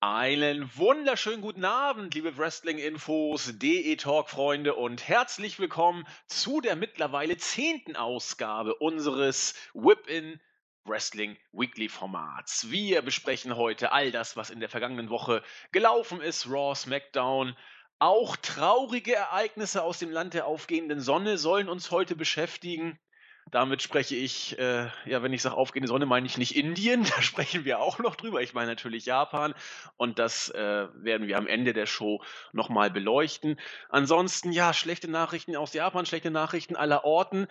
Einen wunderschönen guten Abend, liebe Wrestling-Infos, DE-Talk-Freunde und herzlich willkommen zu der mittlerweile zehnten Ausgabe unseres Whip-In Wrestling Weekly Formats. Wir besprechen heute all das, was in der vergangenen Woche gelaufen ist, Raw, SmackDown. Auch traurige Ereignisse aus dem Land der aufgehenden Sonne sollen uns heute beschäftigen. Damit spreche ich, äh, ja, wenn ich sage aufgehende Sonne, meine ich nicht Indien, da sprechen wir auch noch drüber. Ich meine natürlich Japan und das äh, werden wir am Ende der Show nochmal beleuchten. Ansonsten, ja, schlechte Nachrichten aus Japan, schlechte Nachrichten aller Orten.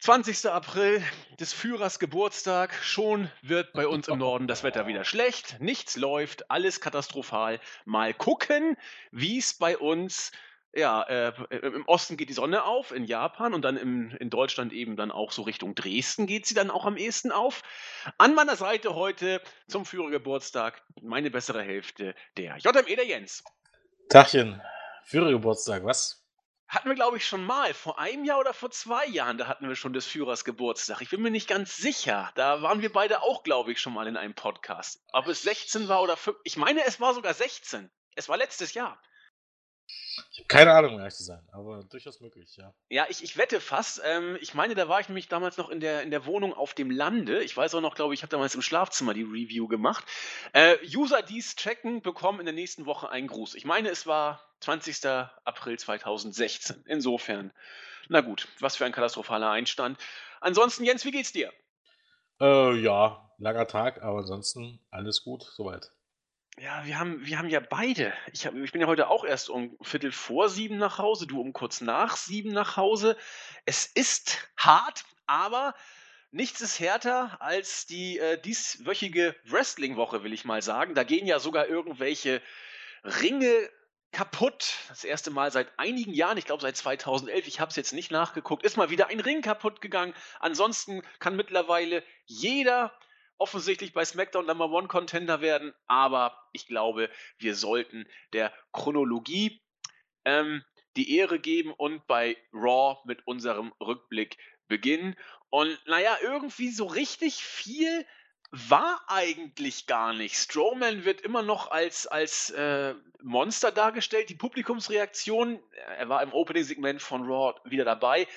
20. April des Führers Geburtstag. Schon wird bei uns im Norden das Wetter wieder schlecht. Nichts läuft, alles katastrophal. Mal gucken, wie es bei uns ja, äh, im Osten geht die Sonne auf, in Japan und dann im, in Deutschland eben dann auch so Richtung Dresden geht sie dann auch am ehesten auf. An meiner Seite heute zum Führergeburtstag meine bessere Hälfte, der JME, der Jens. Tachchen, Führergeburtstag, was? Hatten wir, glaube ich, schon mal. Vor einem Jahr oder vor zwei Jahren, da hatten wir schon des Führers Geburtstag. Ich bin mir nicht ganz sicher. Da waren wir beide auch, glaube ich, schon mal in einem Podcast. Ob es 16 war oder 5. Ich meine, es war sogar 16. Es war letztes Jahr. Ich habe keine Ahnung, um ehrlich zu sein, aber durchaus möglich, ja. Ja, ich, ich wette fast. Ähm, ich meine, da war ich nämlich damals noch in der, in der Wohnung auf dem Lande. Ich weiß auch noch, glaube ich, ich habe damals im Schlafzimmer die Review gemacht. Äh, User, die es checken, bekommen in der nächsten Woche einen Gruß. Ich meine, es war 20. April 2016. Insofern, na gut, was für ein katastrophaler Einstand. Ansonsten, Jens, wie geht's dir? Äh, ja, langer Tag, aber ansonsten alles gut, soweit. Ja, wir haben, wir haben ja beide. Ich, hab, ich bin ja heute auch erst um Viertel vor sieben nach Hause, du um kurz nach sieben nach Hause. Es ist hart, aber nichts ist härter als die äh, dieswöchige Wrestling-Woche, will ich mal sagen. Da gehen ja sogar irgendwelche Ringe kaputt. Das erste Mal seit einigen Jahren, ich glaube seit 2011, ich habe es jetzt nicht nachgeguckt, ist mal wieder ein Ring kaputt gegangen. Ansonsten kann mittlerweile jeder offensichtlich bei SmackDown Number One Contender werden, aber ich glaube, wir sollten der Chronologie ähm, die Ehre geben und bei Raw mit unserem Rückblick beginnen. Und naja, irgendwie so richtig viel war eigentlich gar nicht. Strowman wird immer noch als, als äh, Monster dargestellt. Die Publikumsreaktionen, er war im Opening-Segment von Raw wieder dabei,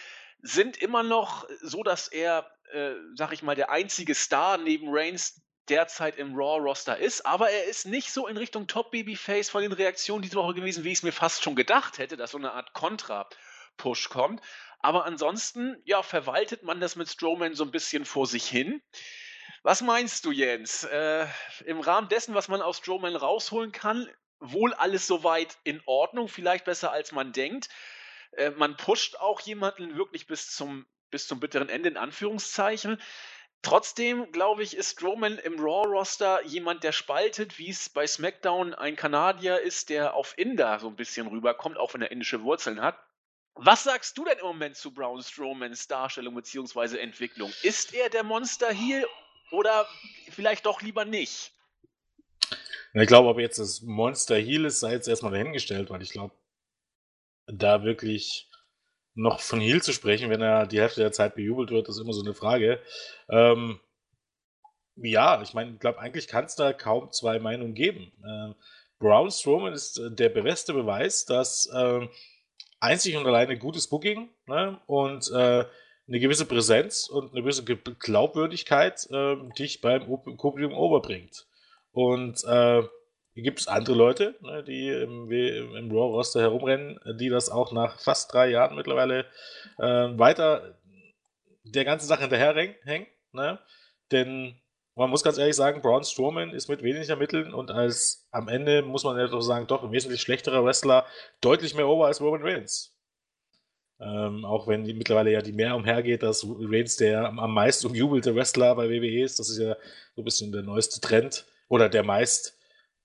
sind immer noch so, dass er äh, sag ich mal, der einzige Star neben Reigns derzeit im Raw-Roster ist, aber er ist nicht so in Richtung Top-Babyface von den Reaktionen diese Woche gewesen, wie ich es mir fast schon gedacht hätte, dass so eine Art Kontra-Push kommt. Aber ansonsten, ja, verwaltet man das mit Strowman so ein bisschen vor sich hin. Was meinst du, Jens? Äh, Im Rahmen dessen, was man aus Strowman rausholen kann, wohl alles soweit in Ordnung, vielleicht besser als man denkt. Äh, man pusht auch jemanden wirklich bis zum bis zum bitteren Ende in Anführungszeichen. Trotzdem, glaube ich, ist Strowman im Raw-Roster jemand, der spaltet, wie es bei SmackDown ein Kanadier ist, der auf Inder so ein bisschen rüberkommt, auch wenn er indische Wurzeln hat. Was sagst du denn im Moment zu Braun Strowmans Darstellung bzw. Entwicklung? Ist er der Monster Heel oder vielleicht doch lieber nicht? Ich glaube, ob jetzt das Monster Heel ist, sei jetzt erstmal dahingestellt, weil ich glaube, da wirklich noch von Heal zu sprechen, wenn er die Hälfte der Zeit bejubelt wird, ist immer so eine Frage. Ähm, ja, ich meine, ich glaube, eigentlich kann es da kaum zwei Meinungen geben. Ähm, Braun Strowman ist äh, der beste Beweis, dass äh, einzig und alleine gutes Booking ne, und äh, eine gewisse Präsenz und eine gewisse Glaubwürdigkeit äh, dich beim Publikum overbringt. Und äh, gibt es andere Leute, ne, die im, im Raw-Roster herumrennen, die das auch nach fast drei Jahren mittlerweile äh, weiter der ganzen Sache hinterherhängen. Ne? Denn man muss ganz ehrlich sagen, Braun Strowman ist mit weniger Mitteln und als am Ende muss man ja doch sagen, doch ein wesentlich schlechterer Wrestler, deutlich mehr over als Roman Reigns. Ähm, auch wenn die mittlerweile ja die mehr umhergeht, dass Reigns der am, am meist umjubelte Wrestler bei WWE ist. Das ist ja so ein bisschen der neueste Trend oder der meist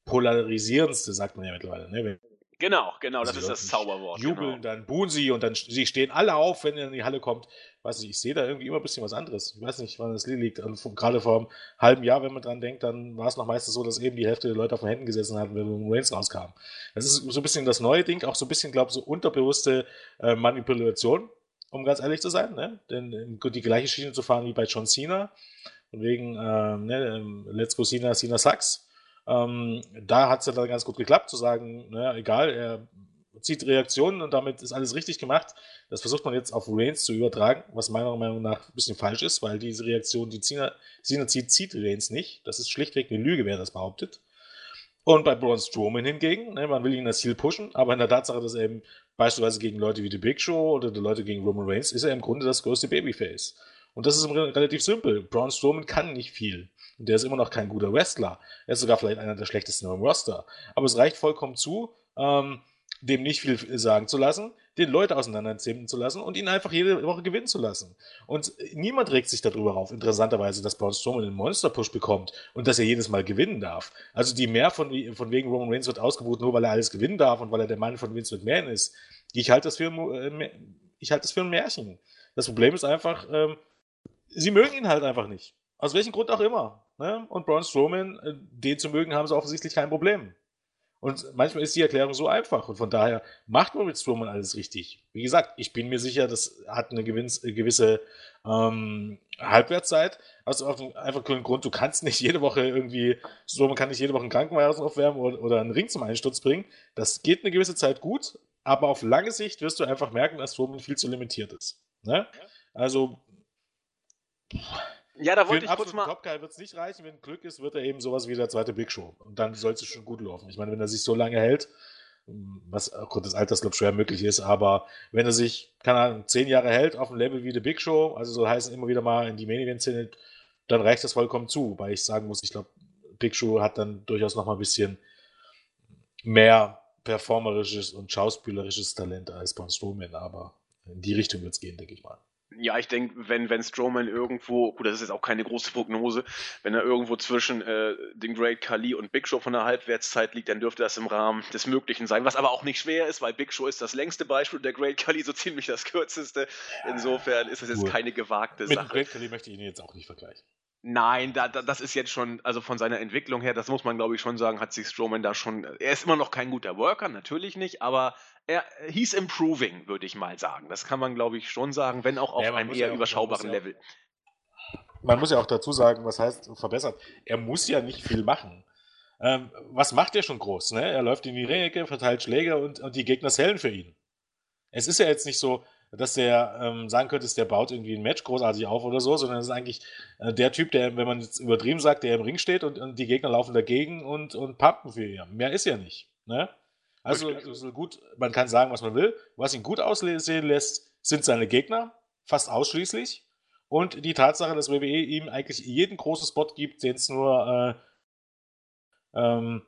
polarisierendste, sagt man ja mittlerweile. Ne? Genau, genau, das ist das Zauberwort. Jubeln, genau. dann buhen sie und dann sie stehen alle auf, wenn er in die Halle kommt. Weiß nicht, ich sehe da irgendwie immer ein bisschen was anderes. Ich weiß nicht, wann das liegt. Also, gerade vor einem halben Jahr, wenn man dran denkt, dann war es noch meistens so, dass eben die Hälfte der Leute auf den Händen gesessen hatten, wenn Reigns rauskam. Das ist so ein bisschen das neue Ding, auch so ein bisschen, glaube ich, so unterbewusste äh, Manipulation, um ganz ehrlich zu sein. Ne? Denn die gleiche Schiene zu fahren wie bei John Cena. Von wegen, äh, ne, ähm, Let's go Cena, Cena sucks Ähm, da hat es ja dann ganz gut geklappt, zu sagen, naja, egal, er zieht Reaktionen und damit ist alles richtig gemacht. Das versucht man jetzt auf Reigns zu übertragen, was meiner Meinung nach ein bisschen falsch ist, weil diese Reaktion, die Cena, Cena zieht, zieht Reigns nicht. Das ist schlichtweg eine Lüge, wer das behauptet. Und bei Braun Strowman hingegen, ne, man will ihn als Ziel pushen, aber in der Tatsache, dass er eben beispielsweise gegen Leute wie The Big Show oder die Leute gegen Roman Reigns, ist er im Grunde das größte Babyface. Und das ist relativ simpel. Braun Strowman kann nicht viel. Und der ist immer noch kein guter Wrestler. Er ist sogar vielleicht einer der schlechtesten im Roster. Aber es reicht vollkommen zu, ähm, dem nicht viel sagen zu lassen, den Leute auseinanderziehen zu lassen und ihn einfach jede Woche gewinnen zu lassen. Und niemand regt sich darüber auf, interessanterweise, dass Braun Strowman einen Monster-Push bekommt und dass er jedes Mal gewinnen darf. Also die mehr von, von wegen Roman Reigns wird ausgebucht, nur weil er alles gewinnen darf und weil er der Mann von Vince McMahon ist. Ich halte das für, äh, ich das für ein Märchen. Das Problem ist einfach, ähm, sie mögen ihn halt einfach nicht. Aus welchem Grund auch immer. Ne? Und Braun Strowman, äh, den zu mögen, haben sie offensichtlich kein Problem. Und manchmal ist die Erklärung so einfach. Und von daher macht man mit Strowman alles richtig. Wie gesagt, ich bin mir sicher, das hat eine äh, gewisse ähm, Halbwertszeit. Also auf den einfachen Grund, du kannst nicht jede Woche irgendwie, Strowman kann nicht jede Woche einen Krankenwagen aufwärmen oder, oder einen Ring zum Einsturz bringen. Das geht eine gewisse Zeit gut, aber auf lange Sicht wirst du einfach merken, dass Strowman viel zu limitiert ist. Ne? Also ja, da wollte ich kurz mal. Top Guy wird es nicht reichen. Wenn Glück ist, wird er eben sowas wie der zweite Big Show. Und dann soll es schon gut laufen. Ich meine, wenn er sich so lange hält, was aufgrund des Alters, glaube ich, schwer möglich ist, aber wenn er sich, keine Ahnung, zehn Jahre hält auf dem Level wie The Big Show, also so heißen immer wieder mal in die Main Event Szene, dann reicht das vollkommen zu. Weil ich sagen muss, ich glaube, Big Show hat dann durchaus noch mal ein bisschen mehr performerisches und schauspielerisches Talent als Braun Strowman, aber in die Richtung wird es gehen, denke ich mal. Ja, ich denke, wenn, wenn Strowman irgendwo, gut, das ist jetzt auch keine große Prognose, wenn er irgendwo zwischen äh, den Great Khali und Big Show von der Halbwertszeit liegt, dann dürfte das im Rahmen des Möglichen sein, was aber auch nicht schwer ist, weil Big Show ist das längste Beispiel und der Great Khali so ziemlich das kürzeste. Insofern ist das jetzt keine gewagte Mit Sache. Mit Great Khali möchte ich ihn jetzt auch nicht vergleichen. Nein, da, da, das ist jetzt schon, also von seiner Entwicklung her, das muss man glaube ich schon sagen, hat sich Strowman da schon, er ist immer noch kein guter Worker, natürlich nicht, aber er, he's improving, würde ich mal sagen. Das kann man glaube ich schon sagen, wenn auch auf ja, einem eher ja auch, überschaubaren ja Level. Man muss ja auch dazu sagen, was heißt verbessert. Er muss ja nicht viel machen. Ähm, was macht er schon groß? Ne? Er läuft in die Ringecke, verteilt Schläge und, und die Gegner zählen für ihn. Es ist ja jetzt nicht so, dass der ähm, sagen könnte, der baut irgendwie ein Match großartig auf oder so, sondern es ist eigentlich äh, der Typ, der, wenn man jetzt übertrieben sagt, der im Ring steht und, und die Gegner laufen dagegen und, und pumpen für ihn. Mehr ist ja nicht. Ne? Also, also gut, man kann sagen, was man will. Was ihn gut aussehen lässt, sind seine Gegner, fast ausschließlich. Und die Tatsache, dass WWE ihm eigentlich jeden großen Spot gibt, den es nur äh, ähm,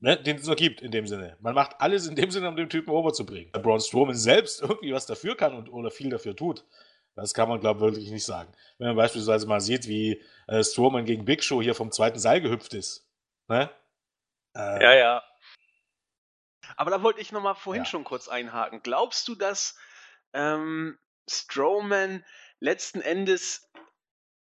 ne, den es noch gibt in dem Sinne. Man macht alles in dem Sinne, um den Typen overzubringen. Braun Strowman selbst irgendwie was dafür kann und oder viel dafür tut, das kann man, glaube ich, wirklich nicht sagen. Wenn man beispielsweise mal sieht, wie äh, Strowman gegen Big Show hier vom zweiten Seil gehüpft ist. Ne? Äh, ja, ja. Aber da wollte ich noch mal vorhin ja. schon kurz einhaken. Glaubst du, dass ähm, Strowman letzten Endes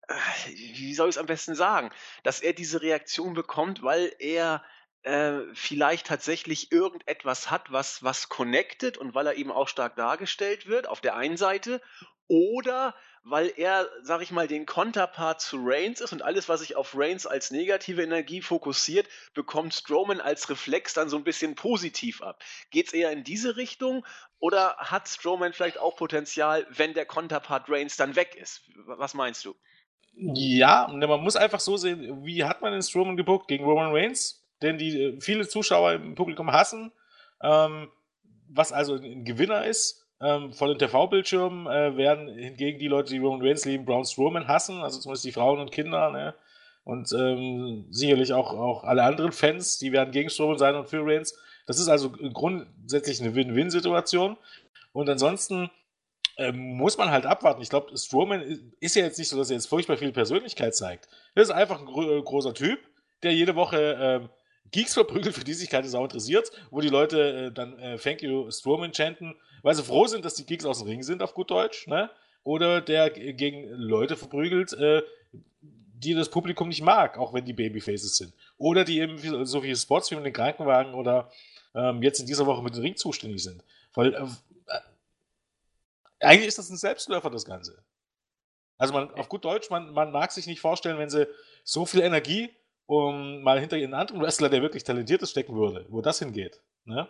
äh, wie soll ich es am besten sagen, dass er diese Reaktion bekommt, weil er äh, vielleicht tatsächlich irgendetwas hat, was, was connected und weil er eben auch stark dargestellt wird, auf der einen Seite, oder weil er, sag ich mal, den Konterpart zu Reigns ist und alles, was sich auf Reigns als negative Energie fokussiert, bekommt Strowman als Reflex dann so ein bisschen positiv ab. Geht's eher in diese Richtung oder hat Strowman vielleicht auch Potenzial, wenn der Konterpart Reigns dann weg ist? Was meinst du? Ja, ne, man muss einfach so sehen, wie hat man den Strowman gebuckt gegen Roman Reigns? den die äh, viele Zuschauer im Publikum hassen, ähm, was also ein Gewinner ist. Ähm, von den TV-Bildschirmen äh, werden hingegen die Leute, die Roman Reigns lieben, Braun Strowman hassen, also zumindest die Frauen und Kinder, ne? Und ähm, sicherlich auch, auch alle anderen Fans, die werden gegen Strowman sein und für Reigns. Das ist also grundsätzlich eine Win-Win-Situation. Und ansonsten ähm, muss man halt abwarten. Ich glaube, Strowman ist ja jetzt nicht so, dass er jetzt furchtbar viel Persönlichkeit zeigt. Er ist einfach ein gro großer Typ, der jede Woche ähm, Geeks verprügelt, für die sich keine Sau interessiert, wo die Leute äh, dann äh, Thank you Strowman chanten, weil sie froh sind, dass die Geeks aus dem Ring sind, auf gut Deutsch, ne? Oder der gegen Leute verprügelt, äh, die das Publikum nicht mag, auch wenn die Babyfaces sind. Oder die eben so viele Spots wie mit den Krankenwagen oder ähm, jetzt in dieser Woche mit dem Ring zuständig sind. Weil äh, eigentlich ist das ein Selbstläufer, das Ganze. Also man, auf gut Deutsch, man, man mag sich nicht vorstellen, wenn sie so viel Energie um mal hinter einen anderen Wrestler, der wirklich talentiert ist, stecken würde, wo das hingeht. Ne?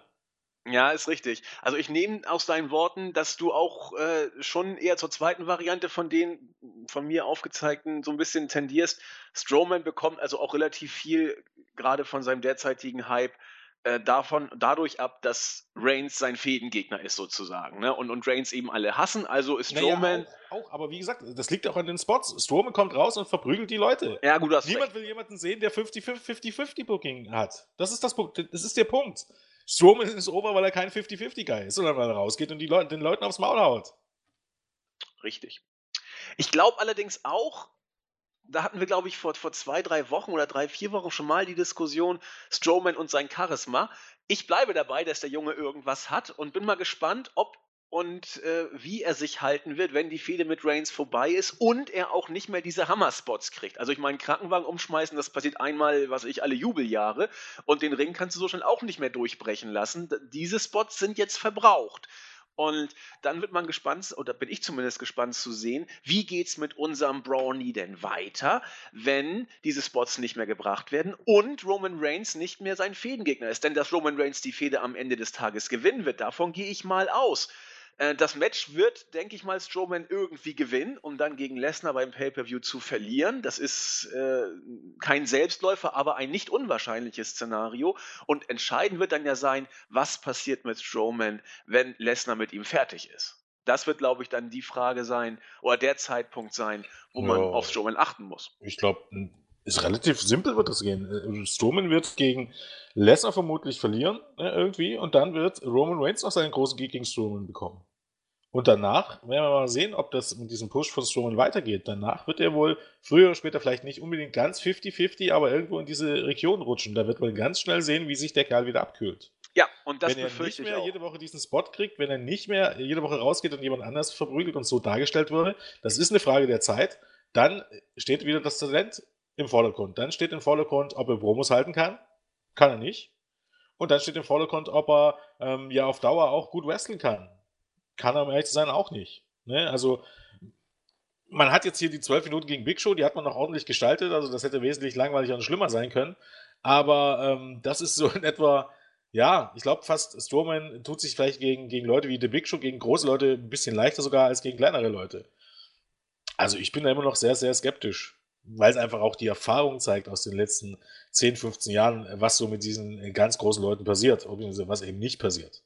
Ja, ist richtig. Also ich nehme aus deinen Worten, dass du auch äh, schon eher zur zweiten Variante von den von mir aufgezeigten so ein bisschen tendierst. Strowman bekommt also auch relativ viel, gerade von seinem derzeitigen Hype, äh, davon, dadurch ab, dass Reigns sein Fädengegner ist sozusagen. Ne? Und, und Reigns eben alle hassen, also ist Strowman... Naja, auch, auch, aber wie gesagt, das liegt auch an den Spots. Strowman kommt raus und verprügelt die Leute. Ja, gut, das Niemand recht. will jemanden sehen, der 50-50 Booking hat. Das ist das. Das ist der Punkt. Strowman ist over, weil er kein 50-50-Guy ist, sondern weil er rausgeht und die Leute, den Leuten aufs Maul haut. Richtig. Ich glaube allerdings auch, da hatten wir, glaube ich, vor, vor zwei, drei Wochen oder drei, vier Wochen schon mal die Diskussion Strowman und sein Charisma. Ich bleibe dabei, dass der Junge irgendwas hat und bin mal gespannt, ob und äh, wie er sich halten wird, wenn die Fehde mit Reigns vorbei ist und er auch nicht mehr diese Hammer-Spots kriegt. Also ich meine, Krankenwagen umschmeißen, das passiert einmal, was ich, alle Jubeljahre und den Ring kannst du so schnell auch nicht mehr durchbrechen lassen. Diese Spots sind jetzt verbraucht. Und dann wird man gespannt, oder bin ich zumindest gespannt zu sehen, wie geht's mit unserem Brownie denn weiter, wenn diese Spots nicht mehr gebracht werden und Roman Reigns nicht mehr sein Fädengegner ist. Denn dass Roman Reigns die Fehde am Ende des Tages gewinnen wird, davon gehe ich mal aus. Äh, das Match wird, denke ich mal, Strowman irgendwie gewinnen, um dann gegen Lesnar beim Pay-Per-View zu verlieren. Das ist äh, kein Selbstläufer, aber ein nicht unwahrscheinliches Szenario. Und entscheidend wird dann ja sein, was passiert mit Strowman, wenn Lesnar mit ihm fertig ist. Das wird, glaube ich, dann die Frage sein oder der Zeitpunkt sein, wo ja, man auf Strowman achten muss. Ich glaube, ist relativ simpel wird das gehen. Äh, Strowman wird gegen Lesnar vermutlich verlieren, ne, irgendwie, und dann wird Roman Reigns noch seinen großen Gegner gegen Strowman bekommen. Und danach werden wir mal sehen, ob das mit diesem Push von Strowman weitergeht. Danach wird er wohl früher oder später vielleicht nicht unbedingt ganz 50-50, aber irgendwo in diese Region rutschen. Da wird man ganz schnell sehen, wie sich der Kerl wieder abkühlt. Ja, und das wenn er nicht mehr jede Woche diesen Spot kriegt, wenn er nicht mehr jede Woche rausgeht und jemand anders verprügelt und so dargestellt wurde, das ist eine Frage der Zeit, dann steht wieder das Talent im Vordergrund. Dann steht im Vordergrund, ob er Promos halten kann. Kann er nicht. Und dann steht im Vordergrund, ob er ähm, ja auf Dauer auch gut wresteln kann. Kann er, um ehrlich zu sein, auch nicht. Ne? Also, man hat jetzt hier die zwölf Minuten gegen Big Show, die hat man noch ordentlich gestaltet. Also, das hätte wesentlich langweiliger und schlimmer sein können. Aber ähm, das ist so in etwa, ja, ich glaube fast, Strowman tut sich vielleicht gegen, gegen Leute wie The Big Show, gegen große Leute ein bisschen leichter sogar als gegen kleinere Leute. Also, ich bin da immer noch sehr, sehr skeptisch weil es einfach auch die Erfahrung zeigt aus den letzten 10, 15 Jahren, was so mit diesen ganz großen Leuten passiert, was eben nicht passiert.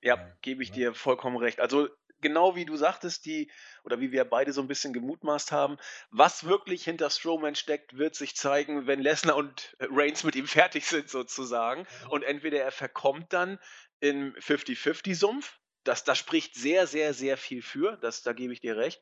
Ja, gebe ich dir vollkommen recht. Also genau wie du sagtest, die, oder wie wir beide so ein bisschen gemutmaßt haben, was wirklich hinter Strowman steckt, wird sich zeigen, wenn Lesnar und Reigns mit ihm fertig sind, sozusagen. Und entweder er verkommt dann im 50-50-Sumpf, das, das spricht sehr, sehr, sehr viel für, das, da gebe ich dir recht.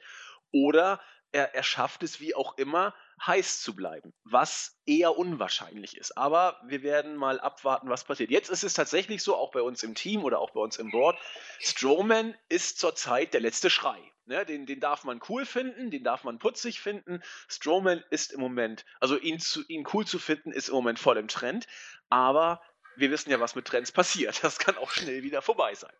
Oder er, er schafft es, wie auch immer, heiß zu bleiben, was eher unwahrscheinlich ist. Aber wir werden mal abwarten, was passiert. Jetzt ist es tatsächlich so, auch bei uns im Team oder auch bei uns im Board, Strowman ist zurzeit der letzte Schrei. Ne, den, den darf man cool finden, den darf man putzig finden. Strowman ist im Moment, also ihn, zu, ihn cool zu finden, ist im Moment voll im Trend. Aber wir wissen ja, was mit Trends passiert. Das kann auch schnell wieder vorbei sein.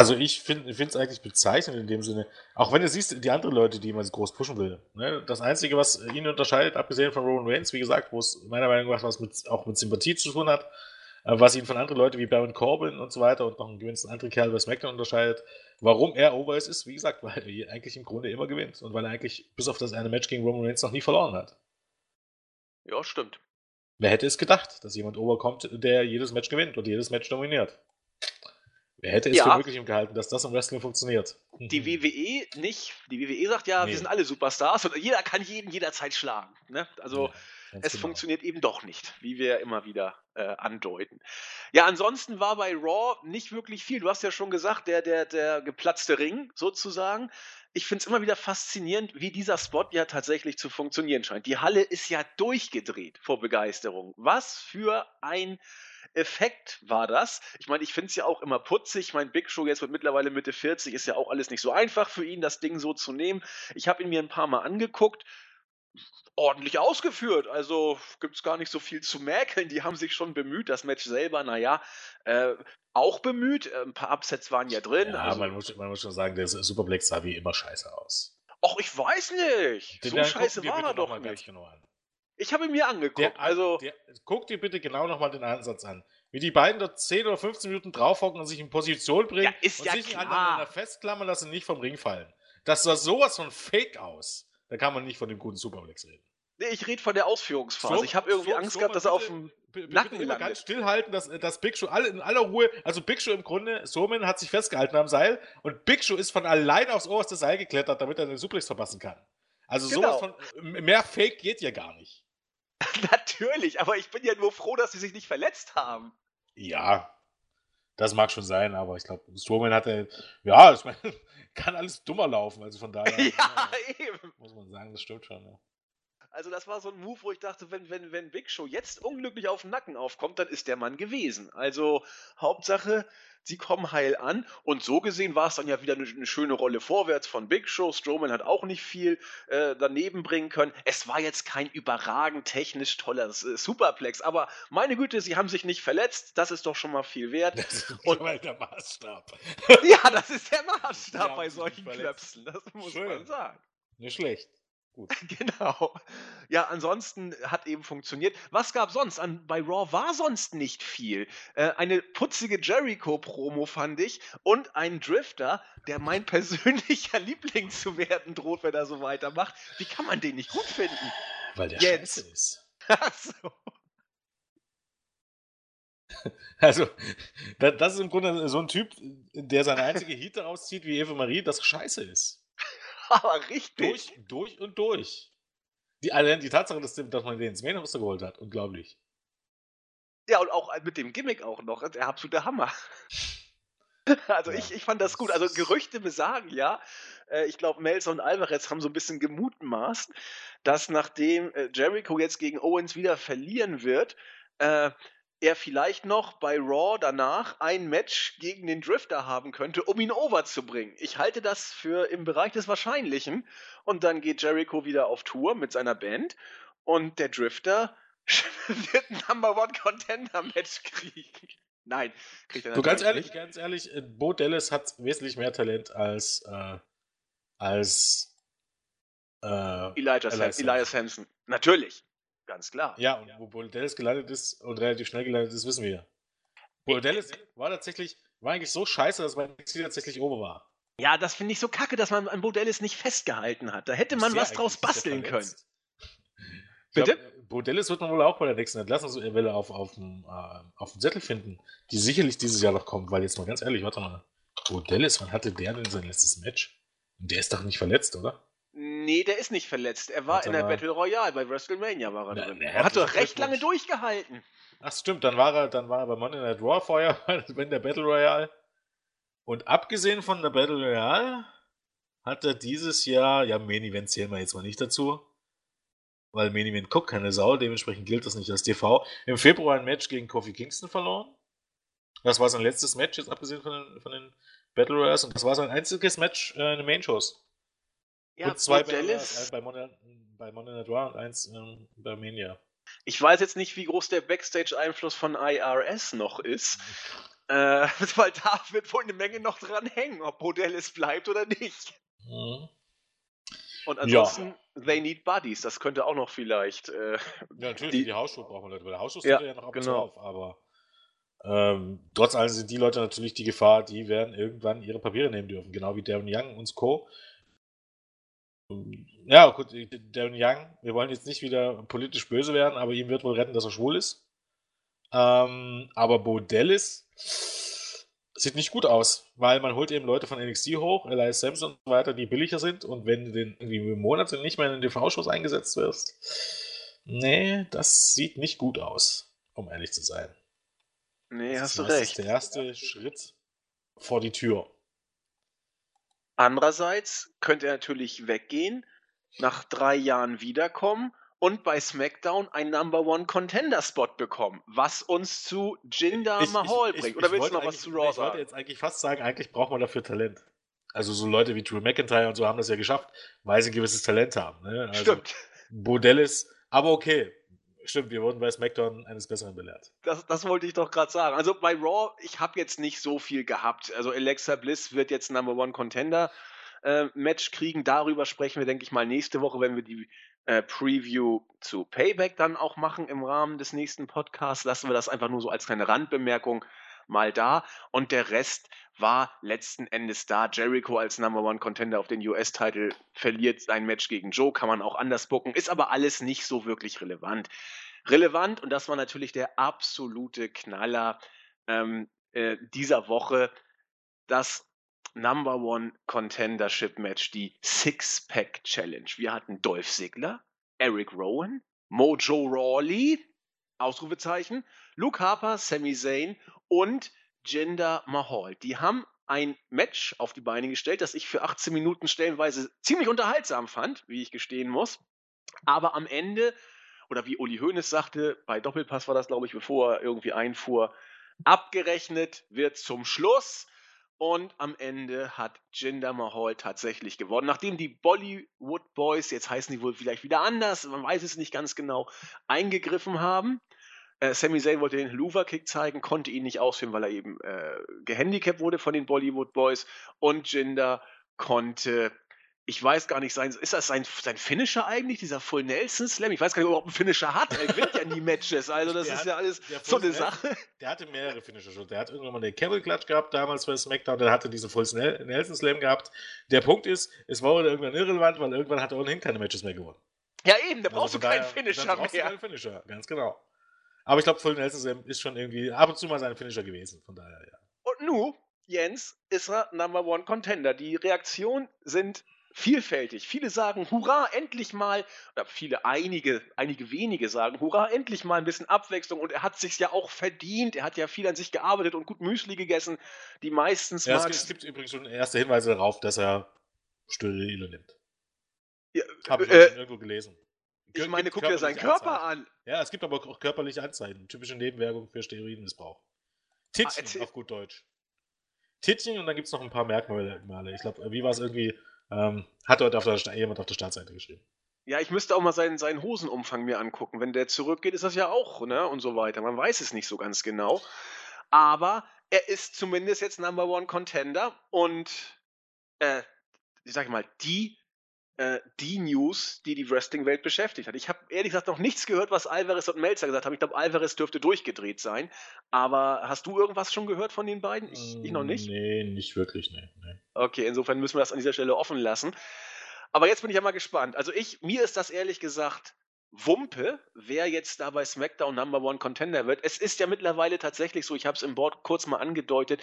Also ich finde es eigentlich bezeichnend in dem Sinne, auch wenn du siehst, die anderen Leute, die man groß pushen will. Ne? Das Einzige, was ihn unterscheidet, abgesehen von Roman Reigns, wie gesagt, wo es meiner Meinung nach was mit, auch mit Sympathie zu tun hat, äh, was ihn von anderen Leuten wie Baron Corbin und so weiter und noch einen gewissen anderen Kerl bei SmackDown unterscheidet, warum er over ist, ist, wie gesagt, weil er eigentlich im Grunde immer gewinnt und weil er eigentlich bis auf das eine Match gegen Roman Reigns noch nie verloren hat. Ja, stimmt. Wer hätte es gedacht, dass jemand overkommt, der jedes Match gewinnt und jedes Match dominiert? Wer hätte es ja. für möglich gehalten, dass das im Wrestling funktioniert? Die WWE nicht. Die WWE sagt ja, nee. wir sind alle Superstars und jeder kann jeden jederzeit schlagen. Ne? Also ja, es genau. funktioniert eben doch nicht, wie wir immer wieder äh, andeuten. Ja, ansonsten war bei Raw nicht wirklich viel. Du hast ja schon gesagt, der, der, der geplatzte Ring sozusagen. Ich finde es immer wieder faszinierend, wie dieser Spot ja tatsächlich zu funktionieren scheint. Die Halle ist ja durchgedreht vor Begeisterung. Was für ein Effekt war das. Ich meine, ich finde es ja auch immer putzig. Mein Big Show jetzt mit mittlerweile Mitte 40 ist ja auch alles nicht so einfach für ihn, das Ding so zu nehmen. Ich habe ihn mir ein paar Mal angeguckt. Ordentlich ausgeführt, also gibt es gar nicht so viel zu mäkeln. Die haben sich schon bemüht. Das Match selber, naja, äh, auch bemüht. Äh, ein paar Upsets waren ja drin. Ja, also, man, muss, man muss schon sagen, der Superplex sah wie immer scheiße aus. Ach, ich weiß nicht. Den so scheiße war er doch nicht. Genau Ich habe ihn mir angeguckt. Der, also, der, guck dir bitte genau nochmal den Ansatz an. Wie die beiden dort 10 oder 15 Minuten draufhocken und sich in Position bringen Ja, und ja sich klar. aneinander festklammern, dass sie nicht vom Ring fallen. Das sah sowas von fake aus. Da kann man nicht von dem guten Superplex reden. nee, ich rede von der Ausführungsphase. So- ich habe irgendwie so- Angst so gehabt, dass er auf dem. Nacken bitte landet. ganz stillhalten, dass, dass Big Show alle, in aller Ruhe, also Big Show im Grunde, Soman hat sich festgehalten am Seil und Big Show ist von allein aufs oberste Seil geklettert, damit er den Suplex verpassen kann. Also Genau. sowas von, mehr Fake geht ja gar nicht. Natürlich, aber ich bin ja nur froh, dass sie sich nicht verletzt haben. Ja, das mag schon sein, aber ich glaube, Strowman hatte, ja, ich meine, kann alles dummer laufen, also von daher ja, eben. muss man sagen, das stimmt schon. Ja. Also das war so ein Move, wo ich dachte, wenn, wenn, wenn Big Show jetzt unglücklich auf den Nacken aufkommt, dann ist der Mann gewesen. Also Hauptsache, sie kommen heil an. Und so gesehen war es dann ja wieder eine, eine schöne Rolle vorwärts von Big Show. Strowman hat auch nicht viel äh, daneben bringen können. Es war jetzt kein überragend technisch toller äh, Superplex, aber meine Güte, sie haben sich nicht verletzt. Das ist doch schon mal viel wert. Das ist Und- mittlerweile der Maßstab. ja, das ist der Maßstab bei solchen nicht Klöpsen. Das muss Schön. man sagen. Nicht schlecht. Gut. Genau. Ja, ansonsten hat eben funktioniert. Was gab sonst? An, bei Raw war sonst nicht viel. Äh, eine putzige Jericho-Promo fand ich und ein Drifter, der mein persönlicher Liebling zu werden droht, wenn er so weitermacht. Wie kann man den nicht gut finden? Weil der Jetzt. scheiße ist. Ach so. Also, da- das ist im Grunde so ein Typ, der seine einzige Heat daraus zieht, wie Eva Marie, das scheiße ist. Aber richtig. Durch, durch und durch. Die, allein die Tatsache, dass, dass man den ins Main Roster geholt hat, unglaublich. Ja, und auch mit dem Gimmick auch noch. Der absolute Hammer. Also Ja. ich, ich fand das gut. Also Gerüchte besagen ja, äh, ich glaube, Melzer und Alvarez haben so ein bisschen gemutmaßt, dass nachdem äh, Jericho jetzt gegen Owens wieder verlieren wird, äh, er vielleicht noch bei Raw danach ein Match gegen den Drifter haben könnte, um ihn over zu bringen. Ich halte das für im Bereich des Wahrscheinlichen. Und dann geht Jericho wieder auf Tour mit seiner Band und der Drifter wird ein Number One Contender Match kriegen. Nein, kriegt er Du, ganz ehrlich, ganz ehrlich, äh, Bo Dallas hat wesentlich mehr Talent als, äh, als, äh, Elijah Elias Sam, Elias Hansen. Natürlich. Ganz klar. ja, und wo Bo Dallas gelandet ist und relativ schnell gelandet ist, wissen wir. Bo Dallas war tatsächlich, war eigentlich so scheiße, dass man tatsächlich oben war. Ja, das finde ich so kacke, dass man an Bodellis nicht festgehalten hat. Da hätte man was draus basteln können. Bitte? Glaub, äh, Bo Dallas wird man wohl auch bei der nächsten Entlassungswelle auf, auf, dem, äh, auf dem Zettel finden, die sicherlich dieses Jahr noch kommt, weil jetzt mal ganz ehrlich, warte mal. Bo Dallas, wann hatte der denn sein letztes Match? Und der ist doch nicht verletzt, oder? Nee, der ist nicht verletzt. Er war Warte in der mal. Battle Royale bei WrestleMania war er Na, drin. Er hat doch recht lange durchgehalten. Ach stimmt, dann war er, dann war er bei Monday Night Raw vorher, in der Battle Royale. Und abgesehen von der Battle Royale hat er dieses Jahr, ja, Main Event zählen wir jetzt mal nicht dazu, weil Main Event guckt keine Sau, dementsprechend gilt das nicht als TV. Im Februar ein Match gegen Kofi Kingston verloren. Das war sein letztes Match, jetzt abgesehen von den, von den Battle Royals, und das war sein einziges Match äh, in den Main Shows. Ja, und zwei Royals, Bodellis. eins bei Monday, bei Night Raw und eins ähm, bei Mania. Ich weiß jetzt nicht, wie groß der Backstage-Einfluss von IRS noch ist. Äh, weil da wird wohl eine Menge noch dran hängen, ob Bodellis bleibt oder nicht. Mhm. Und ansonsten, they need buddies. Das könnte auch noch vielleicht. Äh, Ja, natürlich, Die- die, Hausschuhe brauchen wir Leute, weil der Hausschuh Ja, steht ja noch ab und genau. zu auf, aber ähm, trotz allem sind die Leute natürlich die Gefahr, die werden irgendwann ihre Papiere nehmen dürfen, genau wie Darren Young und Co. Ja, gut, Darren Young, wir wollen jetzt nicht wieder politisch böse werden, aber ihm wird wohl retten, dass er schwul ist. Ähm, aber Bo Dallas sieht nicht gut aus, weil man holt eben Leute von NXT hoch, Elias Samson und so weiter, die billiger sind und wenn du den irgendwie Monate nicht mehr in den TV-Shows eingesetzt wirst, nee, das sieht nicht gut aus, um ehrlich zu sein. nee, Das hast ist du recht. der erste Schritt vor die Tür. Andererseits könnte er natürlich weggehen, nach drei Jahren wiederkommen und bei SmackDown einen Number One Contender Spot bekommen, was uns zu Jinder Mahal bringt. Oder willst du noch was zu Raw Ich wollte sagen? jetzt eigentlich fast sagen, eigentlich braucht man dafür Talent. Also so Leute wie Drew McIntyre und so haben das ja geschafft, weil sie ein gewisses Talent haben. Ne? Also Stimmt. Bo Dallas, aber okay. Stimmt, wir wurden bei SmackDown eines Besseren belehrt. Das, das wollte ich doch gerade sagen. Also bei Raw, ich habe jetzt nicht so viel gehabt. Also Alexa Bliss wird jetzt Number One Contender äh, Match kriegen. Darüber sprechen wir, denke ich mal, nächste Woche, wenn wir die äh, Preview zu Payback dann auch machen im Rahmen des nächsten Podcasts. Lassen wir das einfach nur so als kleine Randbemerkung mal da. Und der Rest war letzten Endes da. Jericho als Number One Contender auf den US-Titel verliert sein Match gegen Joe, kann man auch anders bucken, ist aber alles nicht so wirklich relevant. Relevant, und das war natürlich der absolute Knaller ähm, äh, dieser Woche, das Number One Contendership Match, die Six-Pack Challenge. Wir hatten Dolph Ziggler, Eric Rowan, Mojo Rawley, Ausrufezeichen, Luke Harper, Sami Zayn und Jinder Mahal. Die haben ein Match auf die Beine gestellt, das ich für 18 Minuten stellenweise ziemlich unterhaltsam fand, wie ich gestehen muss. Aber am Ende, oder wie Uli Hoeneß sagte, bei Doppelpass war das, glaube ich, bevor er irgendwie einfuhr, abgerechnet wird zum Schluss. Und am Ende hat Jinder Mahal tatsächlich gewonnen. Nachdem die Bollywood Boys, jetzt heißen die wohl vielleicht wieder anders, man weiß es nicht ganz genau, eingegriffen haben. Äh, Sami Zayn wollte den Hoover-Kick zeigen, konnte ihn nicht ausführen, weil er eben äh, gehandicapt wurde von den Bollywood Boys. Und Jinder konnte ich weiß gar nicht, sein, ist das sein, sein Finisher eigentlich, dieser Full Nelson Slam? Ich weiß gar nicht, ob er überhaupt einen Finisher hat. Er gewinnt ja nie Matches, also das der ist hat, ja alles so eine Sache. Der hatte mehrere Finisher schon. Der hat irgendwann mal den Camel Clutch gehabt, damals bei SmackDown, der hatte diesen Full Nelson Slam gehabt. Der Punkt ist, es war irgendwann irrelevant, weil irgendwann hat er ohnehin keine Matches mehr gewonnen. Ja eben, da brauchst also du keinen Finisher mehr. brauchst du keinen Finisher, ganz genau. Aber ich glaube, Full Nelson ist schon irgendwie ab und zu mal sein Finisher gewesen, von daher, ja. Und nu, Jens, ist er Number One Contender. Die Reaktionen sind vielfältig. Viele sagen, hurra, endlich mal, oder viele, einige, einige wenige sagen, hurra, endlich mal ein bisschen Abwechslung und er hat sich ja auch verdient. Er hat ja viel an sich gearbeitet und gut Müsli gegessen. Die meistens ja, es, es gibt übrigens schon erste Hinweise darauf, dass er Steroide nimmt. Ja, Habe ich äh, schon irgendwo gelesen. Ich meine, guck dir seinen Körper Anzeichen. an. Ja, es gibt aber auch körperliche Anzeichen. Typische Nebenwirkungen für Steroidenmissbrauch. Tittchen, ah, auf gut Deutsch. Tittchen und dann gibt es noch ein paar Merkmale. Ich glaube, wie war es irgendwie? Ähm, hat heute auf der, jemand auf der Startseite geschrieben. Ja, ich müsste auch mal seinen, seinen Hosenumfang mir angucken. Wenn der zurückgeht, ist das ja auch, ne? Und so weiter. Man weiß es nicht so ganz genau. Aber er ist zumindest jetzt Number One Contender und äh, ich sag mal, die äh, die News, die die Wrestling-Welt beschäftigt hat. Ich habe ehrlich gesagt noch nichts gehört, was Alvarez und Melzer gesagt haben. Ich glaube, Alvarez dürfte durchgedreht sein. Aber hast du irgendwas schon gehört von den beiden? Ich, ich noch nicht? Nee, nicht wirklich, nee, nee. Okay, insofern müssen wir das an dieser Stelle offen lassen. Aber jetzt bin ich ja mal gespannt. Also ich, mir ist das ehrlich gesagt Wumpe, wer jetzt da bei SmackDown Number One Contender wird. Es ist ja mittlerweile tatsächlich so, ich habe es im Board kurz mal angedeutet,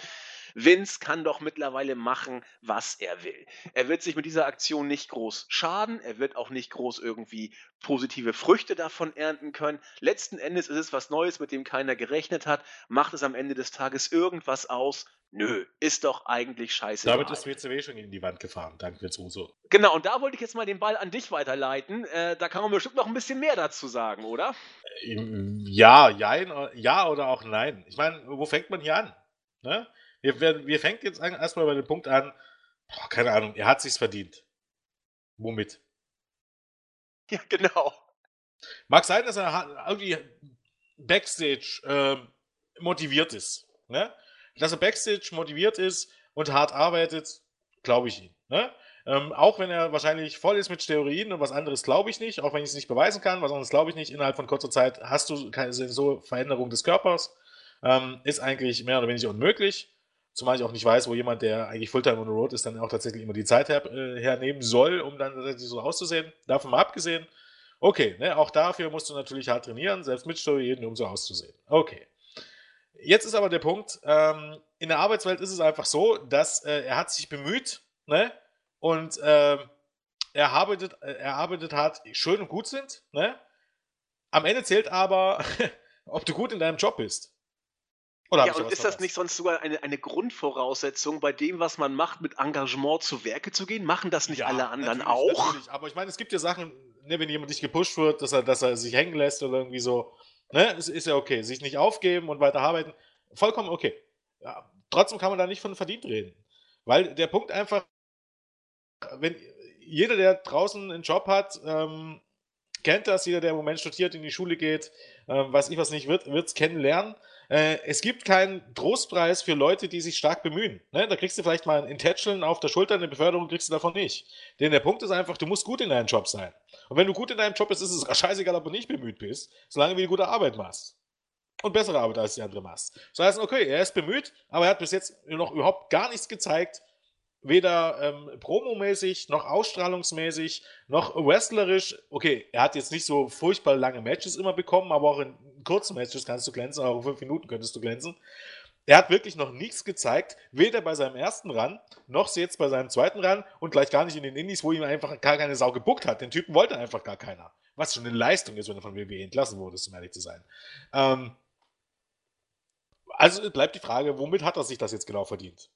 Vince kann doch mittlerweile machen, was er will. Er wird sich mit dieser Aktion nicht groß schaden, er wird auch nicht groß irgendwie positive Früchte davon ernten können. Letzten Endes ist es was Neues, mit dem keiner gerechnet hat. Macht es am Ende des Tages irgendwas aus? Nö, ist doch eigentlich scheiße. Damit ist WCW schon gegen die Wand gefahren, danke für Zuso. Genau, und da wollte ich jetzt mal den Ball an dich weiterleiten. Äh, da kann man bestimmt noch ein bisschen mehr dazu sagen, oder? Ähm, ja, jein, ja oder auch nein. Ich meine, wo fängt man hier an? Ne? Wir, wir, wir fängt jetzt erstmal bei dem Punkt an, boah, keine Ahnung, er hat sich's verdient. Womit? Ja, genau. Mag sein, dass er irgendwie Backstage äh, motiviert ist. Ne? Dass er Backstage motiviert ist und hart arbeitet, glaube ich ihm. Ne? Ähm, auch wenn er wahrscheinlich voll ist mit Steroiden und was anderes glaube ich nicht, auch wenn ich es nicht beweisen kann, was anderes glaube ich nicht, innerhalb von kurzer Zeit hast du keine so Veränderung des Körpers, ähm, ist eigentlich mehr oder weniger unmöglich. Zumal ich auch nicht weiß, wo jemand, der eigentlich Fulltime on the Road ist, dann auch tatsächlich immer die Zeit her, äh, hernehmen soll, um dann tatsächlich so auszusehen. Davon mal abgesehen. Okay, ne, auch dafür musst du natürlich hart trainieren, selbst mit Steroiden, um so auszusehen. Okay. Jetzt ist aber der Punkt, ähm, in der Arbeitswelt ist es einfach so, dass äh, er hat sich bemüht, ne, und äh, er arbeitet, äh, er arbeitet hart, schön und gut sind, ne. Am Ende zählt aber, ob du gut in deinem Job bist. Oder ja, und ist das nicht sonst sogar eine, eine Grundvoraussetzung, bei dem, was man macht, mit Engagement zu Werke zu gehen? Machen das nicht ja, alle anderen natürlich, auch? Natürlich. Aber ich meine, es gibt ja Sachen, ne, wenn jemand nicht gepusht wird, dass er, dass er sich hängen lässt oder irgendwie so, ne, ist, ist ja okay. Sich nicht aufgeben und weiter arbeiten, vollkommen okay. Ja, trotzdem kann man da nicht von verdient reden. Weil der Punkt einfach, wenn jeder, der draußen einen Job hat, ähm, kennt das, jeder, der im Moment studiert, in die Schule geht, ähm, weiß ich was nicht, wird es kennenlernen Äh, es gibt keinen Trostpreis für Leute, die sich stark bemühen. Ne? Da kriegst du vielleicht mal ein Intentional auf der Schulter, eine Beförderung kriegst du davon nicht. Denn der Punkt ist einfach, du musst gut in deinem Job sein. Und wenn du gut in deinem Job bist, ist es scheißegal, ob du nicht bemüht bist, solange du gute Arbeit machst. Und bessere Arbeit als die andere machst. Das heißt, okay, er ist bemüht, aber er hat bis jetzt noch überhaupt gar nichts gezeigt, weder ähm, promomäßig noch ausstrahlungsmäßig noch wrestlerisch. Okay, er hat jetzt nicht so furchtbar lange Matches immer bekommen, aber auch in kurzen Matches kannst du glänzen, auch in fünf Minuten könntest du glänzen. Er hat wirklich noch nichts gezeigt, weder bei seinem ersten Run, noch jetzt bei seinem zweiten Run und gleich gar nicht in den Indies, wo ihm einfach gar keine Sau gebuckt hat. Den Typen wollte einfach gar keiner. Was schon eine Leistung ist, wenn er von WWE entlassen wurde, um ehrlich zu sein. Ähm, also bleibt die Frage, womit hat er sich das jetzt genau verdient?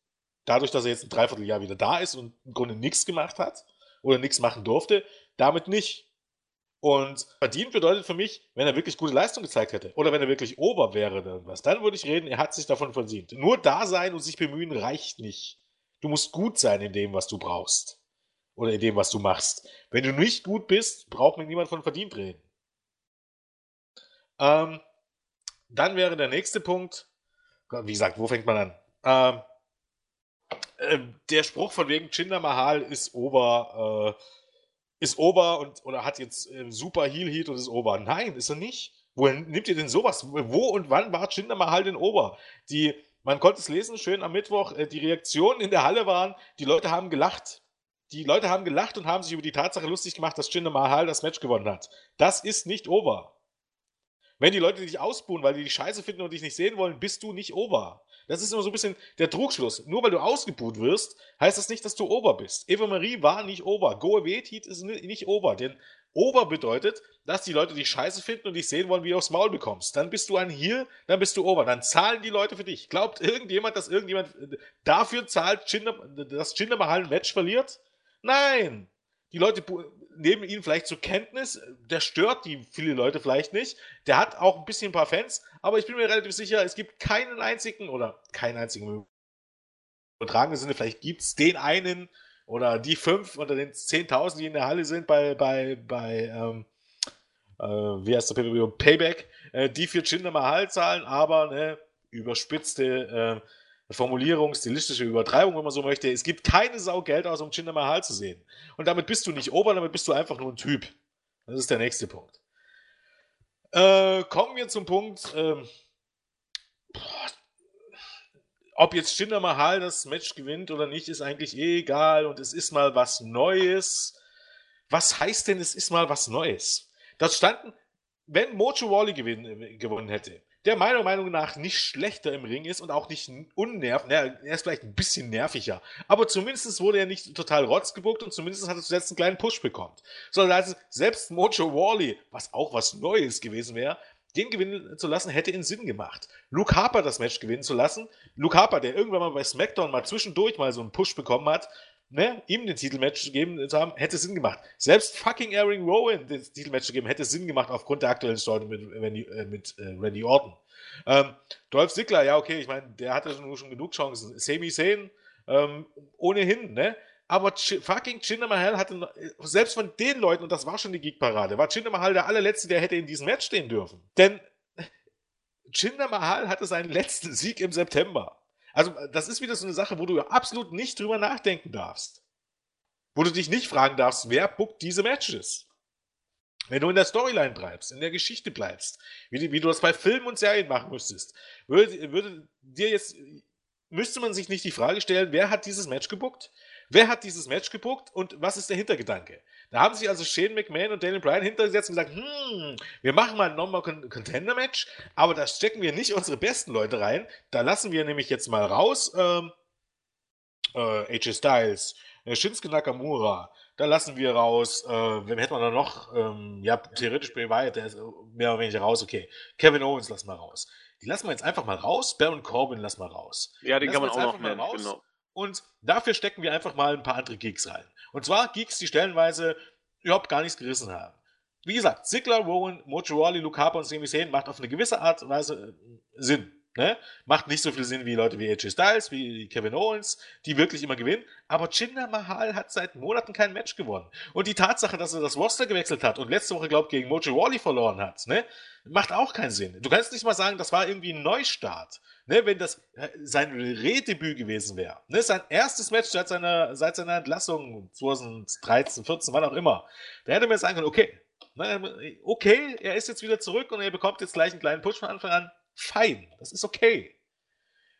Dadurch, dass er jetzt ein Dreivierteljahr wieder da ist und im Grunde nichts gemacht hat oder nichts machen durfte, damit nicht. Und verdient bedeutet für mich, wenn er wirklich gute Leistung gezeigt hätte oder wenn er wirklich Ober wäre, dann was, dann würde ich reden, er hat sich davon verdient. Nur da sein und sich bemühen reicht nicht. Du musst gut sein in dem, was du brauchst. Oder in dem, was du machst. Wenn du nicht gut bist, braucht mir niemand von verdient reden. Ähm, dann wäre der nächste Punkt, wie gesagt, wo fängt man an? Ähm, ähm, der Spruch von wegen Chinder Mahal ist Ober, äh, ist Ober und oder hat jetzt äh, super Heal Heat und ist Ober. Nein, ist er nicht. Woher nimmt ihr denn sowas? Wo und wann war Chinder Mahal denn Ober? Die, man konnte es lesen, schön am Mittwoch, äh, die Reaktionen in der Halle waren, die Leute haben gelacht. Die Leute haben gelacht und haben sich über die Tatsache lustig gemacht, dass Jinder Mahal das Match gewonnen hat. Das ist nicht Ober. Wenn die Leute dich ausbuhen, weil die dich scheiße finden und dich nicht sehen wollen, bist du nicht Ober. Das ist immer so ein bisschen der Trugschluss. Nur weil du ausgebuht wirst, heißt das nicht, dass du Ober bist. Eva Marie war nicht Ober. Go Away Heat ist nicht Ober. Denn Ober bedeutet, dass die Leute dich scheiße finden und dich sehen wollen, wie du aufs Maul bekommst. Dann bist du ein Heel, dann bist du Ober. Dann zahlen die Leute für dich. Glaubt irgendjemand, dass irgendjemand dafür zahlt, dass Jinder Mahal ein Match verliert? Nein! Die Leute nehmen ihn vielleicht zur Kenntnis, der stört die viele Leute vielleicht nicht. Der hat auch ein bisschen ein paar Fans, aber ich bin mir relativ sicher, es gibt keinen einzigen oder keinen einzigen übertragenen Sinne, vielleicht gibt es den einen oder die fünf unter den 10.000, die in der Halle sind bei, bei, bei ähm, äh, wie heißt der? Payback, äh, die für Jinder Mahal zahlen, aber ne, überspitzte äh, Formulierung, stilistische Übertreibung, wenn man so möchte. Es gibt keine Sau Geld aus, um Jinder Mahal zu sehen. Und damit bist du nicht Ober, damit bist du einfach nur ein Typ. Das ist der nächste Punkt. Äh, kommen wir zum Punkt, ähm, ob jetzt Jinder Mahal das Match gewinnt oder nicht, ist eigentlich eh egal. Und es ist mal was Neues. Was heißt denn, es ist mal was Neues? Das standen, wenn Mojo Wally gewonnen hätte, der meiner Meinung nach nicht schlechter im Ring ist und auch nicht unnervt. Er ist vielleicht ein bisschen nerviger. Aber zumindest wurde er nicht total rotzgebuckt und zumindest hat er zuletzt einen kleinen Push bekommen. So, also selbst Mojo Wally, was auch was Neues gewesen wäre, den gewinnen zu lassen, hätte ihn Sinn gemacht. Luke Harper das Match gewinnen zu lassen. Luke Harper, der irgendwann mal bei SmackDown mal zwischendurch mal so einen Push bekommen hat, ne, ihm den Titelmatch zu geben zu haben, hätte Sinn gemacht. Selbst fucking Aaron Rowan den Titelmatch zu geben, hätte Sinn gemacht aufgrund der aktuellen Story mit, Randy, äh, mit äh, Randy Orton. Ähm, Dolph Ziggler, ja, okay, ich meine, der hatte schon, schon genug Chancen. Sami Zayn, ähm, ohnehin, ne? Aber Ch fucking Jinder Mahal hatte, selbst von den Leuten, und das war schon die Geek-Parade, war Jinder Mahal der allerletzte, der hätte in diesem Match stehen dürfen. Denn Jinder Mahal hatte seinen letzten Sieg im September. Also, das ist wieder so eine Sache, wo du absolut nicht drüber nachdenken darfst. Wo du dich nicht fragen darfst, wer bookt diese Matches. Wenn du in der Storyline bleibst, in der Geschichte bleibst, wie, wie du das bei Filmen und Serien machen müsstest, würde, würde dir jetzt, müsste man sich nicht die Frage stellen, wer hat dieses Match gebuckt? Wer hat dieses Match gebuckt und was ist der Hintergedanke? Da haben sich also Shane McMahon und Daniel Bryan hintergesetzt und gesagt, hm, wir machen mal ein Normal Contender Match, aber da stecken wir nicht unsere besten Leute rein. Da lassen wir nämlich jetzt mal raus ähm, äh, AJ Styles, äh, Shinsuke Nakamura, da lassen wir raus, äh, wem hätten wir da noch? Ähm, ja, theoretisch Bray Wyatt, der ist mehr oder weniger raus, okay. Kevin Owens lassen wir raus. Die lassen wir jetzt einfach mal raus. Baron Corbin lassen wir raus. Ja, den kann man auch noch nennen, genau. Und dafür stecken wir einfach mal ein paar andere Geeks rein. Und zwar Geeks, die stellenweise überhaupt gar nichts gerissen haben. Wie gesagt, Ziggler, Rowan, Rawley, Luke Harper und Sami Zayn macht auf eine gewisse Art und Weise äh, Sinn. Ne? Macht nicht so viel Sinn wie Leute wie AJ Styles, wie Kevin Owens, die wirklich immer gewinnen. Aber Jinder Mahal hat seit Monaten kein Match gewonnen. Und die Tatsache, dass er das Roster gewechselt hat und letzte Woche, glaube ich, gegen Mojo Wally verloren hat, ne? macht auch keinen Sinn. Du kannst nicht mal sagen, das war irgendwie ein Neustart. Ne? Wenn das äh, sein Rehdebüt gewesen wäre. Ne? Sein erstes Match seit seiner, seit seiner Entlassung 2013, 14, wann auch immer. Da hätte man sagen können, okay, ne, okay, er ist jetzt wieder zurück und er bekommt jetzt gleich einen kleinen Push von Anfang an fein, das ist okay.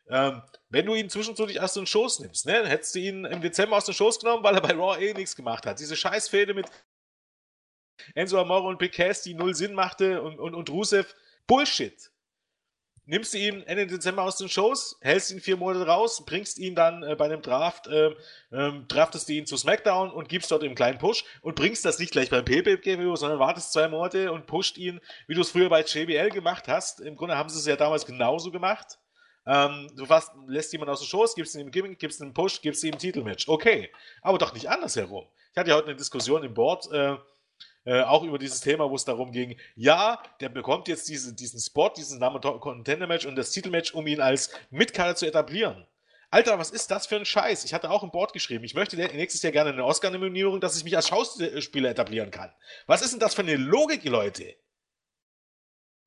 Ähm, wenn du ihn zwischendurch aus den Schoß nimmst, ne, hättest du ihn im Dezember aus den Schoß genommen, weil er bei Raw eh nichts gemacht hat. Diese Scheißfäde mit Enzo Amore und Piquet, die null Sinn machte und, und, und Rusev, Bullshit nimmst du ihn Ende Dezember aus den Shows, hältst ihn vier Monate raus, bringst ihn dann äh, bei einem Draft, äh, ähm, draftest du ihn zu SmackDown und gibst dort einen kleinen Push und bringst das nicht gleich beim PPV, sondern wartest zwei Monate und pusht ihn, wie du es früher bei JBL gemacht hast. Im Grunde haben sie es ja damals genauso gemacht. Ähm, du fast, lässt jemanden aus den Shows, gibst ihm Gimmick, gibst ihm einen Push, gibst ihm ein Titelmatch. Okay, aber doch nicht andersherum. Ich hatte ja heute eine Diskussion im Board, äh, äh, auch über dieses Thema, wo es darum ging, ja, der bekommt jetzt diese, diesen Spot, diesen Name Contender Match und das Titelmatch, um ihn als Mitkader zu etablieren. Alter, was ist das für ein Scheiß? Ich hatte auch im Board geschrieben, ich möchte nächstes Jahr gerne eine Oscar-Nominierung, dass ich mich als Schauspieler etablieren kann. Was ist denn das für eine Logik, Leute?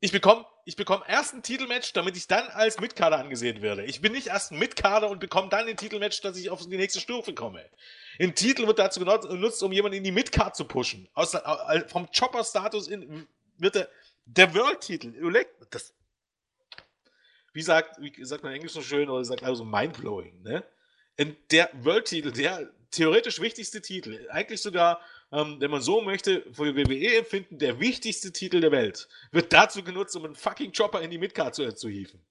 Ich bekomme ich bekomme erst ein Titelmatch, damit ich dann als Mitkader angesehen werde. Ich bin nicht erst ein Mitkader und bekomme dann ein Titelmatch, dass ich auf die nächste Stufe komme. Ein Titel wird dazu genutzt, um jemanden in die Midcard zu pushen. Aus, vom Chopper-Status wird der, der World-Titel. Wie sagt, wie sagt man Englisch so schön, oder sagt also mindblowing, ne? Der World-Titel, der theoretisch wichtigste Titel, eigentlich sogar, ähm, wenn man so möchte, für WWE empfinden, der wichtigste Titel der Welt, wird dazu genutzt, um einen fucking Chopper in die Midcard zu, zu hieven.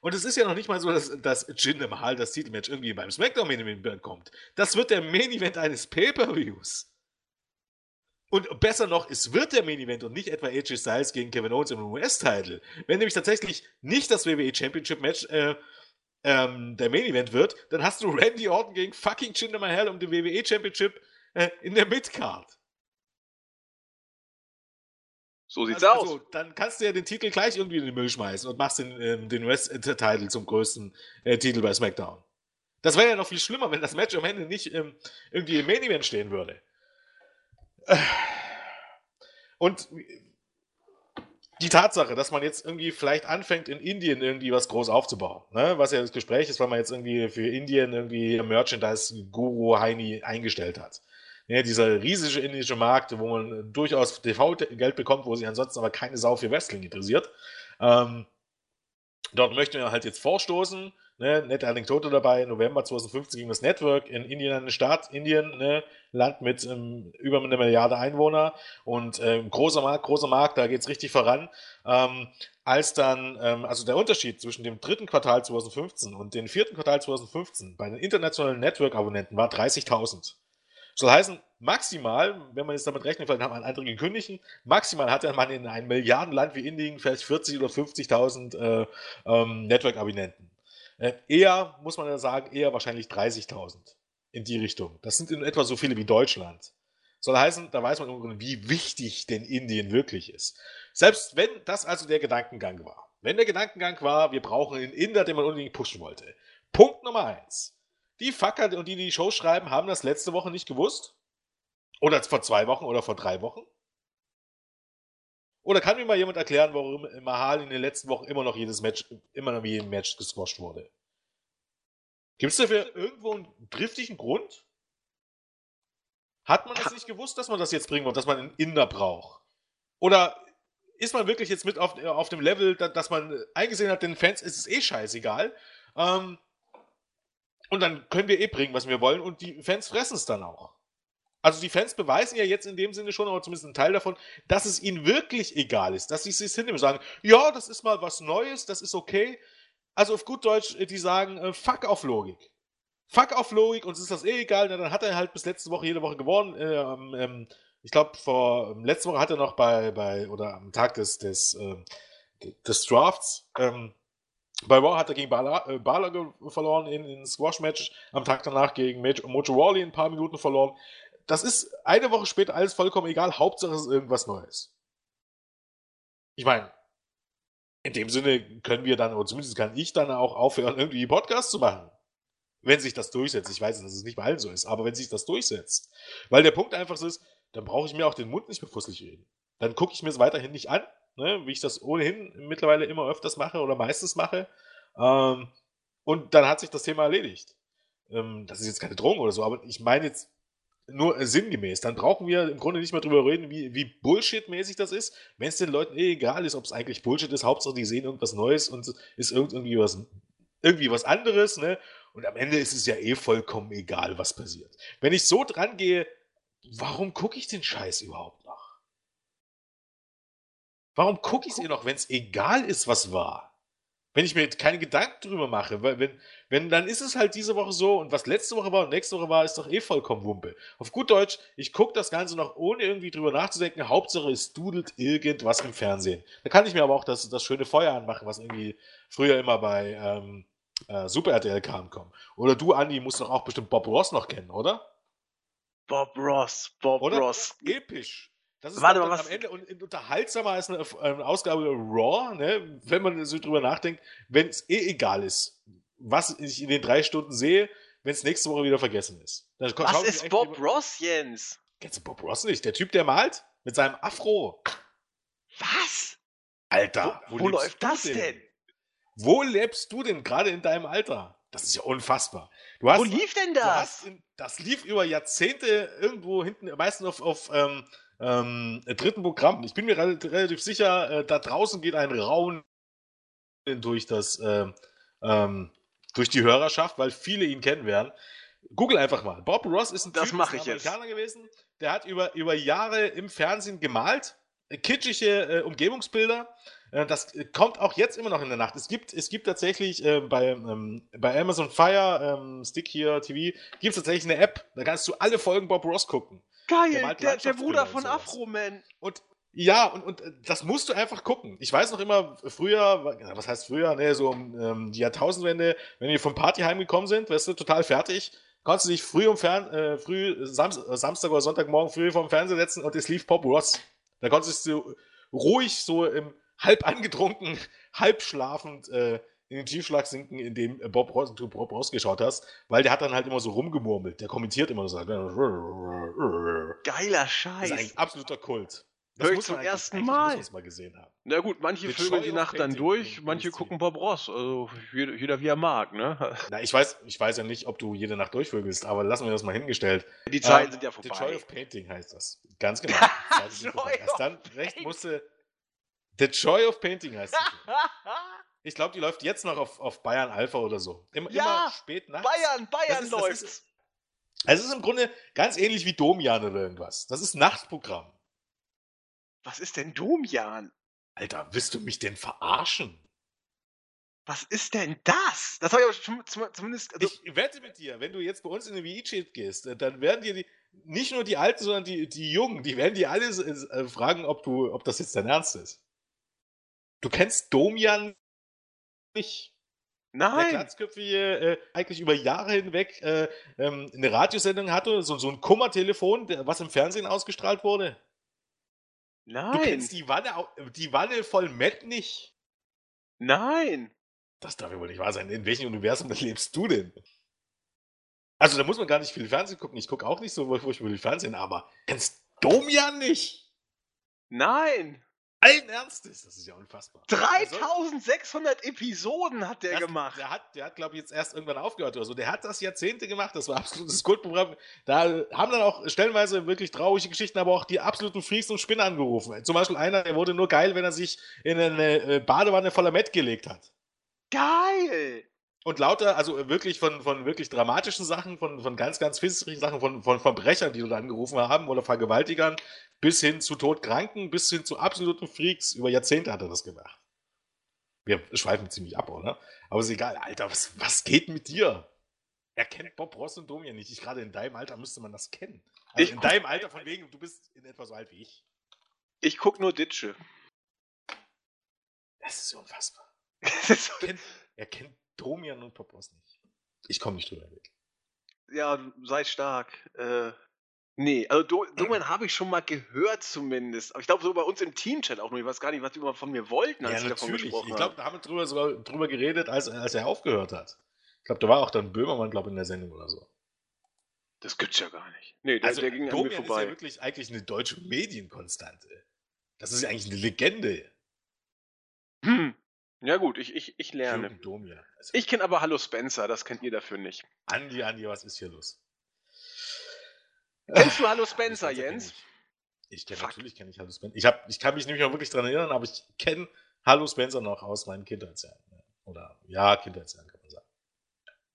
Und es ist ja noch nicht mal so, dass, dass Jinder Mahal das Titelmatch irgendwie beim SmackDown Main kommt. Das wird der Main Event eines Pay-Per-Views. Und besser noch, es wird der Main Event und nicht etwa AJ Styles gegen Kevin Owens im US-Title. Wenn nämlich tatsächlich nicht das WWE Championship Match äh, ähm, der Main Event wird, dann hast du Randy Orton gegen fucking Jinder Mahal um die WWE Championship äh, in der Midcard. So sieht's also, aus. Also, dann kannst du ja den Titel gleich irgendwie in den Müll schmeißen und machst den, ähm, den West-Title zum größten äh, Titel bei SmackDown. Das wäre ja noch viel schlimmer, wenn das Match am Ende nicht ähm, irgendwie im Main Event stehen würde. Und die Tatsache, dass man jetzt irgendwie vielleicht anfängt, in Indien irgendwie was groß aufzubauen, ne? was ja das Gespräch ist, weil man jetzt irgendwie für Indien irgendwie Merchandise-Guru Heini eingestellt hat. Ja, dieser riesige indische Markt, wo man durchaus TV-Geld bekommt, wo sich ansonsten aber keine Sau für Wrestling interessiert. Ähm, dort möchten wir halt jetzt vorstoßen. Ne, nette Anekdote dabei, November 2015 ging das Network in Indien an den Start. Indien, ne, Land mit ähm, über eine Milliarde Einwohner und ähm, großer Markt, großer Markt, da geht es richtig voran. Ähm, als dann, ähm, also der Unterschied zwischen dem dritten Quartal 2015 und dem vierten Quartal 2015 bei den internationalen Network-Abonnenten war 30.000. Soll heißen, maximal, wenn man jetzt damit rechnet, vielleicht haben andere gekündigt, maximal hat man in einem Milliardenland wie Indien vielleicht 40 oder 50.000 äh, ähm, Network-Abonnenten. Äh, eher, muss man ja sagen, eher wahrscheinlich 30.000 in die Richtung. Das sind in etwa so viele wie Deutschland. Soll heißen, da weiß man, wie wichtig denn Indien wirklich ist. Selbst wenn das also der Gedankengang war. Wenn der Gedankengang war, wir brauchen einen Inder, den man unbedingt pushen wollte. Punkt Nummer eins. Die Fucker und die, die die Show schreiben, haben das letzte Woche nicht gewusst? Oder vor zwei Wochen oder vor drei Wochen? Oder kann mir mal jemand erklären, warum Mahal in den letzten Wochen immer noch jedes Match, immer noch wie ein Match gesquasht wurde? Gibt es dafür irgendwo einen driftigen Grund? Hat man das nicht gewusst, dass man das jetzt bringen wird, dass man einen Inder braucht? Oder ist man wirklich jetzt mit auf, auf dem Level, dass man eingesehen hat, den Fans ist es eh scheißegal? Ähm, und dann können wir eh bringen, was wir wollen und die Fans fressen es dann auch. Also die Fans beweisen ja jetzt in dem Sinne schon, aber zumindest ein Teil davon, dass es ihnen wirklich egal ist, dass sie sich hinnehmen und sagen, ja, das ist mal was Neues, das ist okay. Also auf gut Deutsch, die sagen, äh, fuck auf Logik. Fuck auf Logik, uns ist das eh egal. Na, dann hat er halt bis letzte Woche jede Woche gewonnen. Ähm, ähm, ich glaube, vor ähm, letzte Woche hat er noch bei, bei oder am Tag des, des, äh, des Drafts ähm, bei Raw hat er gegen Bala, äh, verloren in, in Squash-Match, am Tag danach gegen Mojo Rawley ein paar Minuten verloren. Das ist eine Woche später alles vollkommen egal, Hauptsache es ist irgendwas Neues. Ich meine, in dem Sinne können wir dann, oder zumindest kann ich dann auch aufhören, irgendwie Podcasts zu machen. Wenn sich das durchsetzt. Ich weiß, dass es nicht bei allen so ist, aber wenn sich das durchsetzt. Weil der Punkt einfach so ist, dann brauche ich mir auch den Mund nicht mehr fusselig reden. Dann gucke ich mir es weiterhin nicht an, ne, wie ich das ohnehin mittlerweile immer öfters mache oder meistens mache. Ähm, und dann hat sich das Thema erledigt. Ähm, das ist jetzt keine Drohung oder so, aber ich meine jetzt nur äh, sinngemäß. Dann brauchen wir im Grunde nicht mehr drüber reden, wie, wie Bullshit-mäßig das ist, wenn es den Leuten eh egal ist, ob es eigentlich Bullshit ist. Hauptsache, die sehen irgendwas Neues und ist irgendwie was, irgendwie was anderes, ne? Und am Ende ist es ja eh vollkommen egal, was passiert. Wenn ich so dran gehe, warum gucke ich den Scheiß überhaupt noch? Warum gucke ich es eh noch, wenn es egal ist, was war? Wenn ich mir keine Gedanken drüber mache, weil wenn, wenn, dann ist es halt diese Woche so und was letzte Woche war und nächste Woche war, ist doch eh vollkommen Wumpe. Auf gut Deutsch, ich gucke das Ganze noch ohne irgendwie drüber nachzudenken. Hauptsache es dudelt irgendwas im Fernsehen. Da kann ich mir aber auch das, das schöne Feuer anmachen, was irgendwie früher immer bei ähm, äh, Super RTL kam, kommen. Oder du, Andi, musst doch auch bestimmt Bob Ross noch kennen, oder? Bob Ross, Bob oder? Ross. Episch. Das ist Warte dann was- am Ende und unterhaltsamer als eine, eine Ausgabe Raw, ne? wenn man so drüber nachdenkt, wenn es eh egal ist, was ich in den drei Stunden sehe, wenn es nächste Woche wieder vergessen ist. Dann Was ist Bob lieber- Ross, Jens? Kennst du Bob Ross nicht? Der Typ, der malt? Mit seinem Afro. Was? Alter, wo wo lebst läuft das denn? Wo lebst du denn gerade in deinem Alter? Das ist ja unfassbar. Hast, Wo lief denn das? in, das lief über Jahrzehnte irgendwo hinten, meistens auf, auf ähm, ähm, dritten Programm. Ich bin mir rel- relativ sicher, äh, da draußen geht ein Raun durch das ähm, ähm, durch die Hörerschaft, weil viele ihn kennen werden. Google einfach mal. Bob Ross ist ein Das Typ, ich jetzt. Amerikaner gewesen. Der hat über, über Jahre im Fernsehen gemalt, äh, kitschige äh, Umgebungsbilder. Äh, das äh, kommt auch jetzt immer noch in der Nacht. Es gibt, es gibt tatsächlich äh, bei, ähm, bei Amazon Fire ähm, Stick hier TV gibt es tatsächlich eine App. Da kannst du alle Folgen Bob Ross gucken. Der Geil, malt der, der Bruder von sowas. Afro-Man. Und ja, und, und äh, das musst du einfach gucken. Ich weiß noch immer, früher, was heißt früher, ne, so um ähm, die Jahrtausendwende, wenn wir vom Party heimgekommen sind, weißt du, total fertig, konntest du dich früh um Fern, äh, früh, Sam äh, Samstag oder Sonntagmorgen früh vorm Fernseher setzen und es lief Pop Ross. Da konntest du ruhig so im halb angetrunken, halb schlafend äh, in den Tiefschlag sinken, in dem äh, Bob Ross, du Bob Ross geschaut hast, weil der hat dann halt immer so rumgemurmelt. Der kommentiert immer so. Geiler Das ist Scheiß. ein absoluter Kult. Hör ich muss zum ersten Mal. Mal gesehen haben. Na gut, manche vögeln die Nacht dann durch, manche gucken Bob Ross. Also jeder, jeder wie er mag, ne? Na, ich weiß, ich weiß ja nicht, ob du jede Nacht durchvögelst, aber lassen wir das mal hingestellt. Die Zeiten Ähm, sind ja The Joy vorbei. of Painting heißt das. Ganz genau. Vorbei. Erst dann recht musste. The Joy of Painting heißt das. Ich glaube, die läuft jetzt noch auf, auf Bayern Alpha oder so. Immer, Ja, immer spät nachts. Bayern, Bayern ist- läuft. ist- Also es ist im Grunde ganz ähnlich wie Domian oder irgendwas. Das ist Nachtprogramm. Was ist denn Domian? Alter, willst du mich denn verarschen? Was ist denn das? Das habe ich aber schon zum- zumindest. Also, Ich wette mit dir, wenn du jetzt bei uns in den VI-Chat gehst, äh, dann werden dir die, nicht nur die Alten, sondern die, die Jungen, die werden dir alle äh, fragen, ob, du, ob das jetzt dein Ernst ist. Du kennst Domian nicht. Der nein. Glatzköpfige äh, eigentlich über Jahre hinweg äh, ähm, eine Radiosendung hatte, so, so ein Kummertelefon, der, was im Fernsehen ausgestrahlt wurde. Du Nein. kennst die Wanne, die Wanne voll Matt nicht. Nein. Das darf ja wohl nicht wahr sein. In welchem Universum lebst du denn? Also, da muss man gar nicht viel Fernsehen gucken. Ich gucke auch nicht so furchtbar viel Fernsehen, aber kennst Domian nicht? Nein. Allen Ernstes, das ist ja unfassbar. 3600 Episoden hat der Das- gemacht. Der hat, der hat glaube ich, jetzt erst irgendwann aufgehört oder so. Der hat das Jahrzehnte gemacht. Das war absolutes Kultprogramm. Da haben dann auch stellenweise wirklich traurige Geschichten, aber auch die absoluten Freaks und Spinner angerufen. Zum Beispiel einer, der wurde nur geil, wenn er sich in eine äh, Badewanne voller Met gelegt hat. Geil. Und lauter, also wirklich von, von wirklich dramatischen Sachen, von, von ganz, ganz fürchterlichen Sachen, von, von Verbrechern, die dort angerufen haben oder Vergewaltigern, bis hin zu Todkranken, bis hin zu absoluten Freaks. Über Jahrzehnte hat er das gemacht. Wir schweifen ziemlich ab, oder? Aber ist egal. Alter, was, was geht mit dir? Er kennt Bob Ross und Domian nicht. Ich, gerade in deinem Alter müsste man das kennen. Also Ich in deinem Alter, von wegen, du bist in etwa so alt wie ich. Ich guck nur Ditsche. Das ist unfassbar. Er kennt, er kennt Domian und Bob Ross nicht. Ich komme nicht drüber weg. ja, sei stark. Äh, Nee, also Do Domian habe ich schon mal gehört zumindest. Aber ich glaube so bei uns im Teamchat auch nur. Ich weiß gar nicht, was die immer von mir wollten, als Ja, sie davon gesprochen Ich glaube, da haben wir drüber, sogar drüber geredet, als, als er aufgehört hat. Ich glaube, da war auch dann Böhmermann, glaube in der Sendung oder so. Das gibt's ja gar nicht. Nee, der, Also, der ging an mir Domian ist ja vorbei. wirklich eigentlich eine deutsche Medienkonstante. Das ist ja eigentlich eine Legende. Hm. Ja gut, ich, ich, ich lerne. Domian. Also, Ich kenne aber Hallo Spencer, das kennt ihr dafür nicht. Andi, Andi, was ist hier los? Kennst du Hallo Spencer, Jens? Ich, ich kenn, Fuck. natürlich kenne ich Hallo Spencer. Ich, hab, ich kann mich nicht mehr wirklich daran erinnern, aber ich kenne Hallo Spencer noch aus meinen Kindheitsjahren. Oder ja, Kindheitsjahren kann man sagen.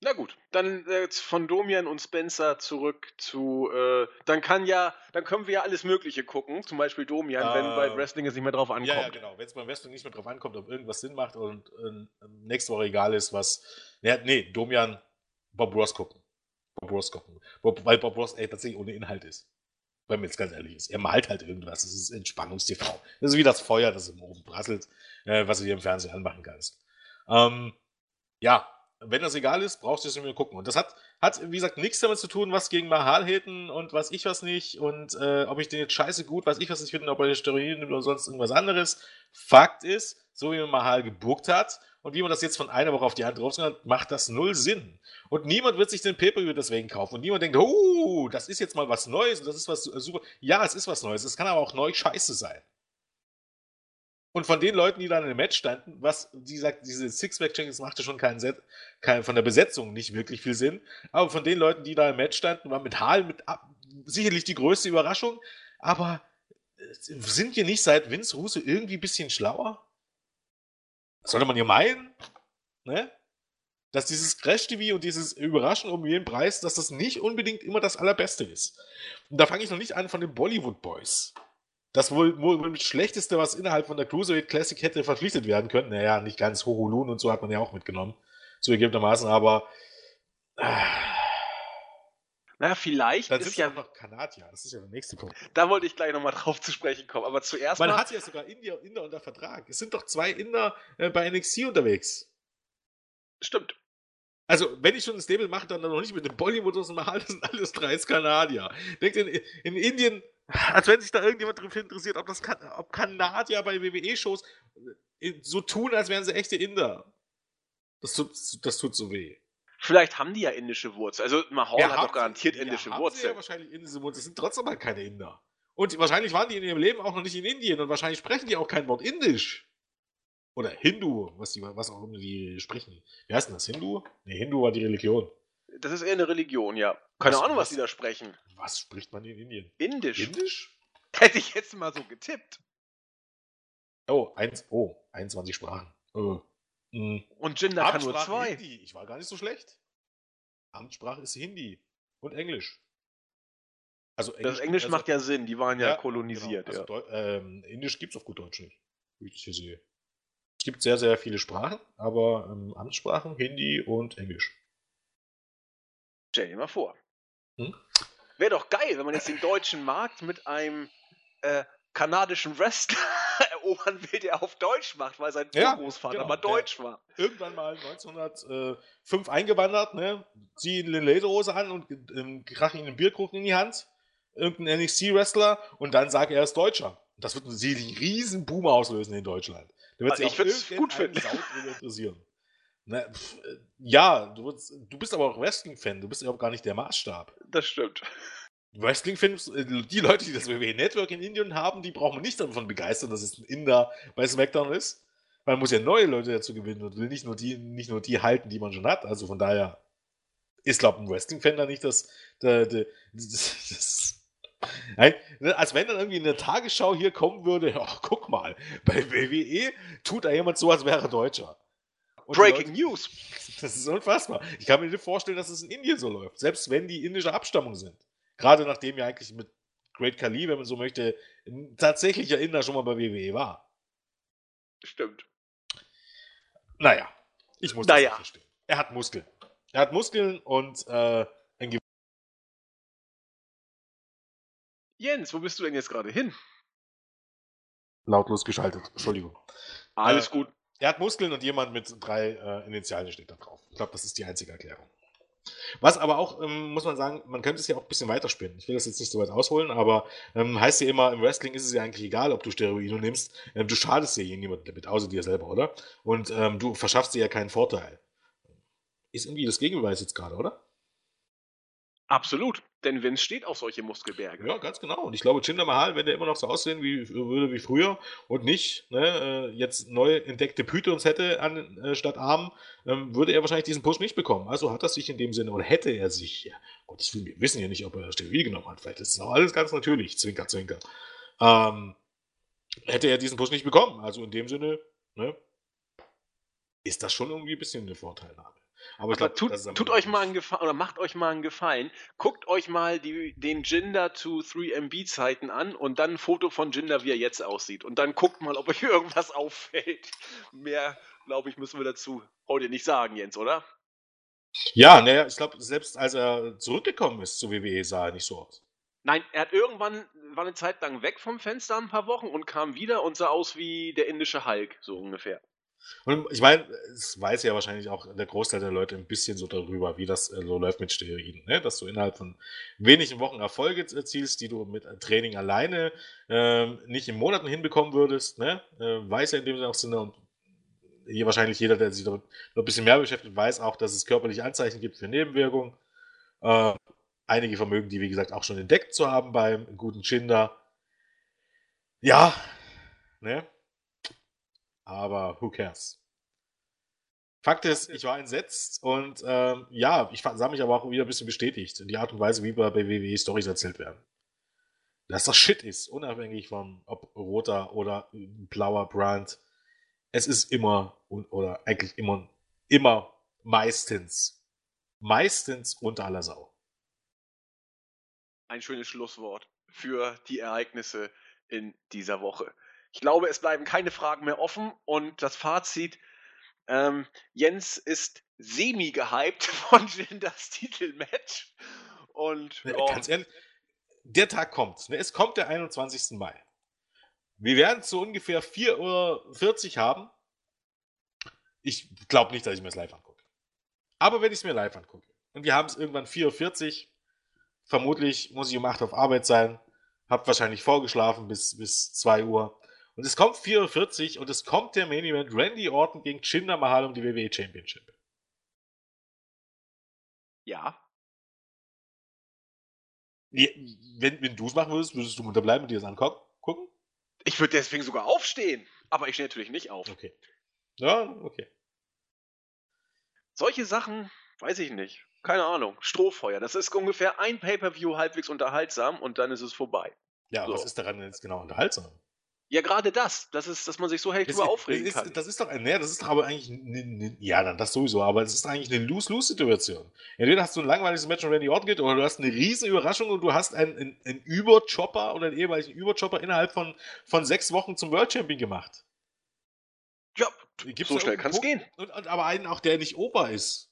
Na gut, dann äh, von Domian und Spencer zurück zu, äh, dann kann ja, dann können wir ja alles Mögliche gucken, zum Beispiel Domian, wenn bei Ähm, Wrestling es nicht mehr drauf ankommt. Ja, ja, genau. Wenn es beim Wrestling nicht mehr drauf ankommt, ob irgendwas Sinn macht und äh, nächste Woche egal ist, was. Nee, nee Domian, Bob Ross gucken. Bob Ross gucken. Weil Bob Ross ey, tatsächlich ohne Inhalt ist. Wenn man jetzt ganz ehrlich ist. Er malt halt irgendwas. Das ist Entspannungs-TV. Das ist wie das Feuer, das im Ofen prasselt, äh, was du dir im Fernsehen anmachen kannst. Ähm, ja, wenn das egal ist, brauchst du es mir gucken. Und das hat, hat, wie gesagt, nichts damit zu tun, was gegen Mahal hätten und was ich was nicht und äh, ob ich den jetzt scheiße gut, was ich was nicht finde, ob er Steroide nimmt oder sonst irgendwas anderes. Fakt ist, so wie man Mahal gebuckt hat und wie man das jetzt von einer Woche auf die andere draufgegangen hat, macht das null Sinn. Und niemand wird sich den Pay-Per-View deswegen kaufen. Und niemand denkt, oh, das ist jetzt mal was Neues und das ist was äh, super. Ja, es ist was Neues. Es kann aber auch neu scheiße sein. Und von den Leuten, die dann dem Match standen, was, wie gesagt, diese Six-Pack-Champions machte schon keinen Set, kein, von der Besetzung nicht wirklich viel Sinn. Aber von den Leuten, die da im Match standen, war mit Hall mit ab, sicherlich die größte Überraschung. Aber äh, sind wir nicht seit Vince Russo irgendwie ein bisschen schlauer? Sollte man ja meinen, ne? Dass dieses Crash-TV und dieses Überraschen um jeden Preis, dass das nicht unbedingt immer das Allerbeste ist. Und da fange ich noch nicht an von den Bollywood Boys. Das wohl, wohl, das Schlechteste, was innerhalb von der Cruiserweight Classic hätte verpflichtet werden können. Naja, nicht ganz Horolun und so hat man ja auch mitgenommen. Zugegebenermaßen, aber. Äh, Naja, vielleicht dann ist ja, noch Kanadier. Das ist ja der nächste Punkt. da wollte ich gleich nochmal drauf zu sprechen kommen, aber zuerst Man mal, hat ja sogar Inder, Inder unter Vertrag. Es sind doch zwei Inder äh, bei NXT unterwegs. stimmt. Also, wenn ich schon ein Stable mache, dann noch nicht mit dem Bollywood, sondern mal das sind alles drei Kanadier. Denkt in, in Indien, als wenn sich da irgendjemand dafür interessiert, ob das kan ob Kanadier bei WWE-Shows äh, so tun, als wären sie echte Inder. Das tut, das tut so weh. Vielleicht haben die ja indische Wurzeln. Also Mahal Ja, hat haben doch garantiert sie- indische ja, haben Wurzeln. ja wahrscheinlich indische Wurzeln. Das sind trotzdem mal keine Inder. Und wahrscheinlich waren die in ihrem Leben auch noch nicht in Indien und wahrscheinlich sprechen die auch kein Wort Indisch. Oder Hindu, was, die, was auch immer die sprechen. Wie heißt denn das? Hindu? Nee, Hindu war die Religion. Das ist eher eine Religion, ja. Keine Was- Ahnung, was was- die da sprechen. Was spricht man in Indien? Indisch. Indisch? Hätte ich jetzt mal so getippt. Oh, eins, oh 21 Sprachen. Oh. Hm. Und Jinder kann nur zwei. Hindi. Ich war gar nicht so schlecht. Amtssprache ist Hindi und Englisch. Also Das Englisch also, macht ja Sinn, die waren ja, Ja, kolonisiert. Genau. ja. Also Deu ähm, Indisch gibt es auf gut Deutsch nicht, wie ich das hier sehe. Es gibt sehr, sehr viele Sprachen, aber ähm, Amtssprachen Hindi und Englisch. Stell dir mal vor. Hm? Wäre doch geil, wenn man jetzt den deutschen Markt mit einem äh, kanadischen Wrestler erobern will, der auf Deutsch macht, weil sein Ja, Urgroßvater genau, mal Deutsch war. Irgendwann mal 1905 eingewandert, ne? zieh eine Lederhose an und ähm, krach ihm einen Bierkrug in die Hand, irgendein NXT-Wrestler und dann sagt er, er ist Deutscher. Das wird einen riesen Boom auslösen in Deutschland. Da wird Also sich ich auch würd's gut finden. Interessieren. Ne, pf, äh, ja, du, du bist aber auch Wrestling-Fan, du bist ja auch gar nicht der Maßstab. Das stimmt. Wrestling-Fans, äh, die Leute, die das WWE Network in Indien haben, die brauchen nicht davon begeistern, dass es ein Inder bei SmackDown ist. Man muss ja neue Leute dazu gewinnen und will nicht nur die, nicht nur die halten, die man schon hat. Also von daher ist, glaube ich, ein Wrestling-Fan da nicht das, das, das, das Nein, ne, als wenn dann irgendwie in der Tagesschau hier kommen würde, ach, guck mal, bei WWE tut da jemand so, als wäre er Deutscher. Und Breaking Leute- News. das ist unfassbar. Ich kann mir nicht vorstellen, dass es in Indien so läuft, selbst wenn die indische Abstammung sind. Gerade nachdem ja eigentlich mit Great Khali, wenn man so möchte, ein tatsächlicher Inder schon mal bei WWE war. Stimmt. Naja, ich muss Naja. das nicht verstehen. Er hat Muskeln. Er hat Muskeln und äh, ein Ge Jens, wo bist du denn jetzt gerade hin? lautlos geschaltet. Entschuldigung. Alles Äh, gut. Er hat Muskeln und jemand mit drei äh, Initialen steht da drauf. Ich glaube, das ist die einzige Erklärung. Was aber auch, ähm, muss man sagen, man könnte es ja auch ein bisschen weiterspinnen. Ich will das jetzt nicht so weit ausholen, aber ähm, heißt ja immer, im Wrestling ist es ja eigentlich egal, ob du Steroide nimmst. Ähm, du schadest ja niemandem damit, außer dir selber, oder? Und ähm, du verschaffst dir ja keinen Vorteil. Ist irgendwie das Gegenbeweis jetzt gerade, oder? Absolut, denn Vince steht auf solche Muskelberge. Ja, ganz genau. Und ich glaube, Jinder Mahal, wenn der immer noch so aussehen wie, würde wie früher und nicht ne, äh, jetzt neu entdeckte Pythons hätte anstatt äh, Armen, ähm, würde er wahrscheinlich diesen Push nicht bekommen. Also hat er sich in dem Sinne, oder hätte er sich, ja, Gottes wir wissen ja nicht, ob er Steroid genommen hat. Vielleicht ist es auch alles ganz natürlich, Zwinker, Zwinker. Ähm, hätte er diesen Push nicht bekommen. Also in dem Sinne, ne, ist das schon irgendwie ein bisschen eine Vorteilnahme. Aber, Aber glaub, tut, tut euch mal einen Gefallen oder macht euch mal einen Gefallen. Guckt euch mal die, den Jinder to 3MB Zeiten an und dann ein Foto von Jinder, wie er jetzt aussieht. Und dann guckt mal, ob euch irgendwas auffällt. Mehr, glaube ich, müssen wir dazu heute nicht sagen, Jens, oder? Ja, naja, ich glaube, selbst als er zurückgekommen ist zur WWE, sah er nicht so aus. Nein, er hat irgendwann, war eine Zeit lang weg vom Fenster ein paar Wochen und kam wieder und sah aus wie der indische Hulk, so ungefähr. Und ich meine, es weiß ja wahrscheinlich auch der Großteil der Leute ein bisschen so darüber, wie das äh, so läuft mit Steroiden. Ne? Dass du innerhalb von wenigen Wochen Erfolge erzielst, die du mit Training alleine ähm, nicht in Monaten hinbekommen würdest. Ne? Äh, weiß ja in dem Sinne und hier wahrscheinlich jeder, der sich damit noch ein bisschen mehr beschäftigt, weiß auch, dass es körperliche Anzeichen gibt für Nebenwirkungen. Äh, einige vermögen die, wie gesagt, auch schon entdeckt zu haben beim guten Chinder. Ja, ne? Aber who cares? Fakt ist, ich war entsetzt und ähm, ja, ich sah mich aber auch wieder ein bisschen bestätigt in die Art und Weise, wie bei WWE Stories erzählt werden. Dass das Shit ist, unabhängig von ob roter oder blauer Brand. Es ist immer oder eigentlich immer, immer meistens, meistens unter aller Sau. Ein schönes Schlusswort für die Ereignisse in dieser Woche. Ich glaube, es bleiben keine Fragen mehr offen und das Fazit, ähm, Jens ist semi-gehypt von Jinders Titelmatch. Und oh. ganz ehrlich, der Tag kommt. Ne? Es kommt der 21. Mai. Wir werden es so ungefähr 4.40 Uhr haben. Ich glaube nicht, dass ich mir das live angucke. Aber wenn ich es mir live angucke und wir haben es irgendwann 4.40 Uhr, vermutlich muss ich um 8 Uhr auf Arbeit sein, hab wahrscheinlich vorgeschlafen bis, bis 2 Uhr. Und es kommt 44 und es kommt der Main Event Randy Orton gegen Jinder Mahal um die WWE Championship. Ja. Wenn, wenn du es machen würdest, würdest du unterbleiben und dir das angucken? Ich würde deswegen sogar aufstehen. Aber ich stehe natürlich nicht auf. Okay. Ja, okay. Solche Sachen, weiß ich nicht. Keine Ahnung. Strohfeuer. Das ist ungefähr ein Pay-Per-View halbwegs unterhaltsam und dann ist es vorbei. Ja, so. was ist daran jetzt genau unterhaltsam? Ja, gerade das, das ist, dass man sich so hell drüber aufregen ist, kann. Das ist doch, nee, das ist doch aber eigentlich, ne, ne, ja, dann das sowieso, aber es ist eigentlich eine Lose-Lose-Situation. Entweder hast du ein langweiliges Match und Randy Orton geht, oder du hast eine riesen Überraschung und du hast einen, einen, einen Überchopper oder einen ehemaligen Überchopper innerhalb von, von sechs Wochen zum World Champion gemacht. Ja, Gibt's so schnell kann es gehen. Und, und, aber einen auch, der nicht Ober ist.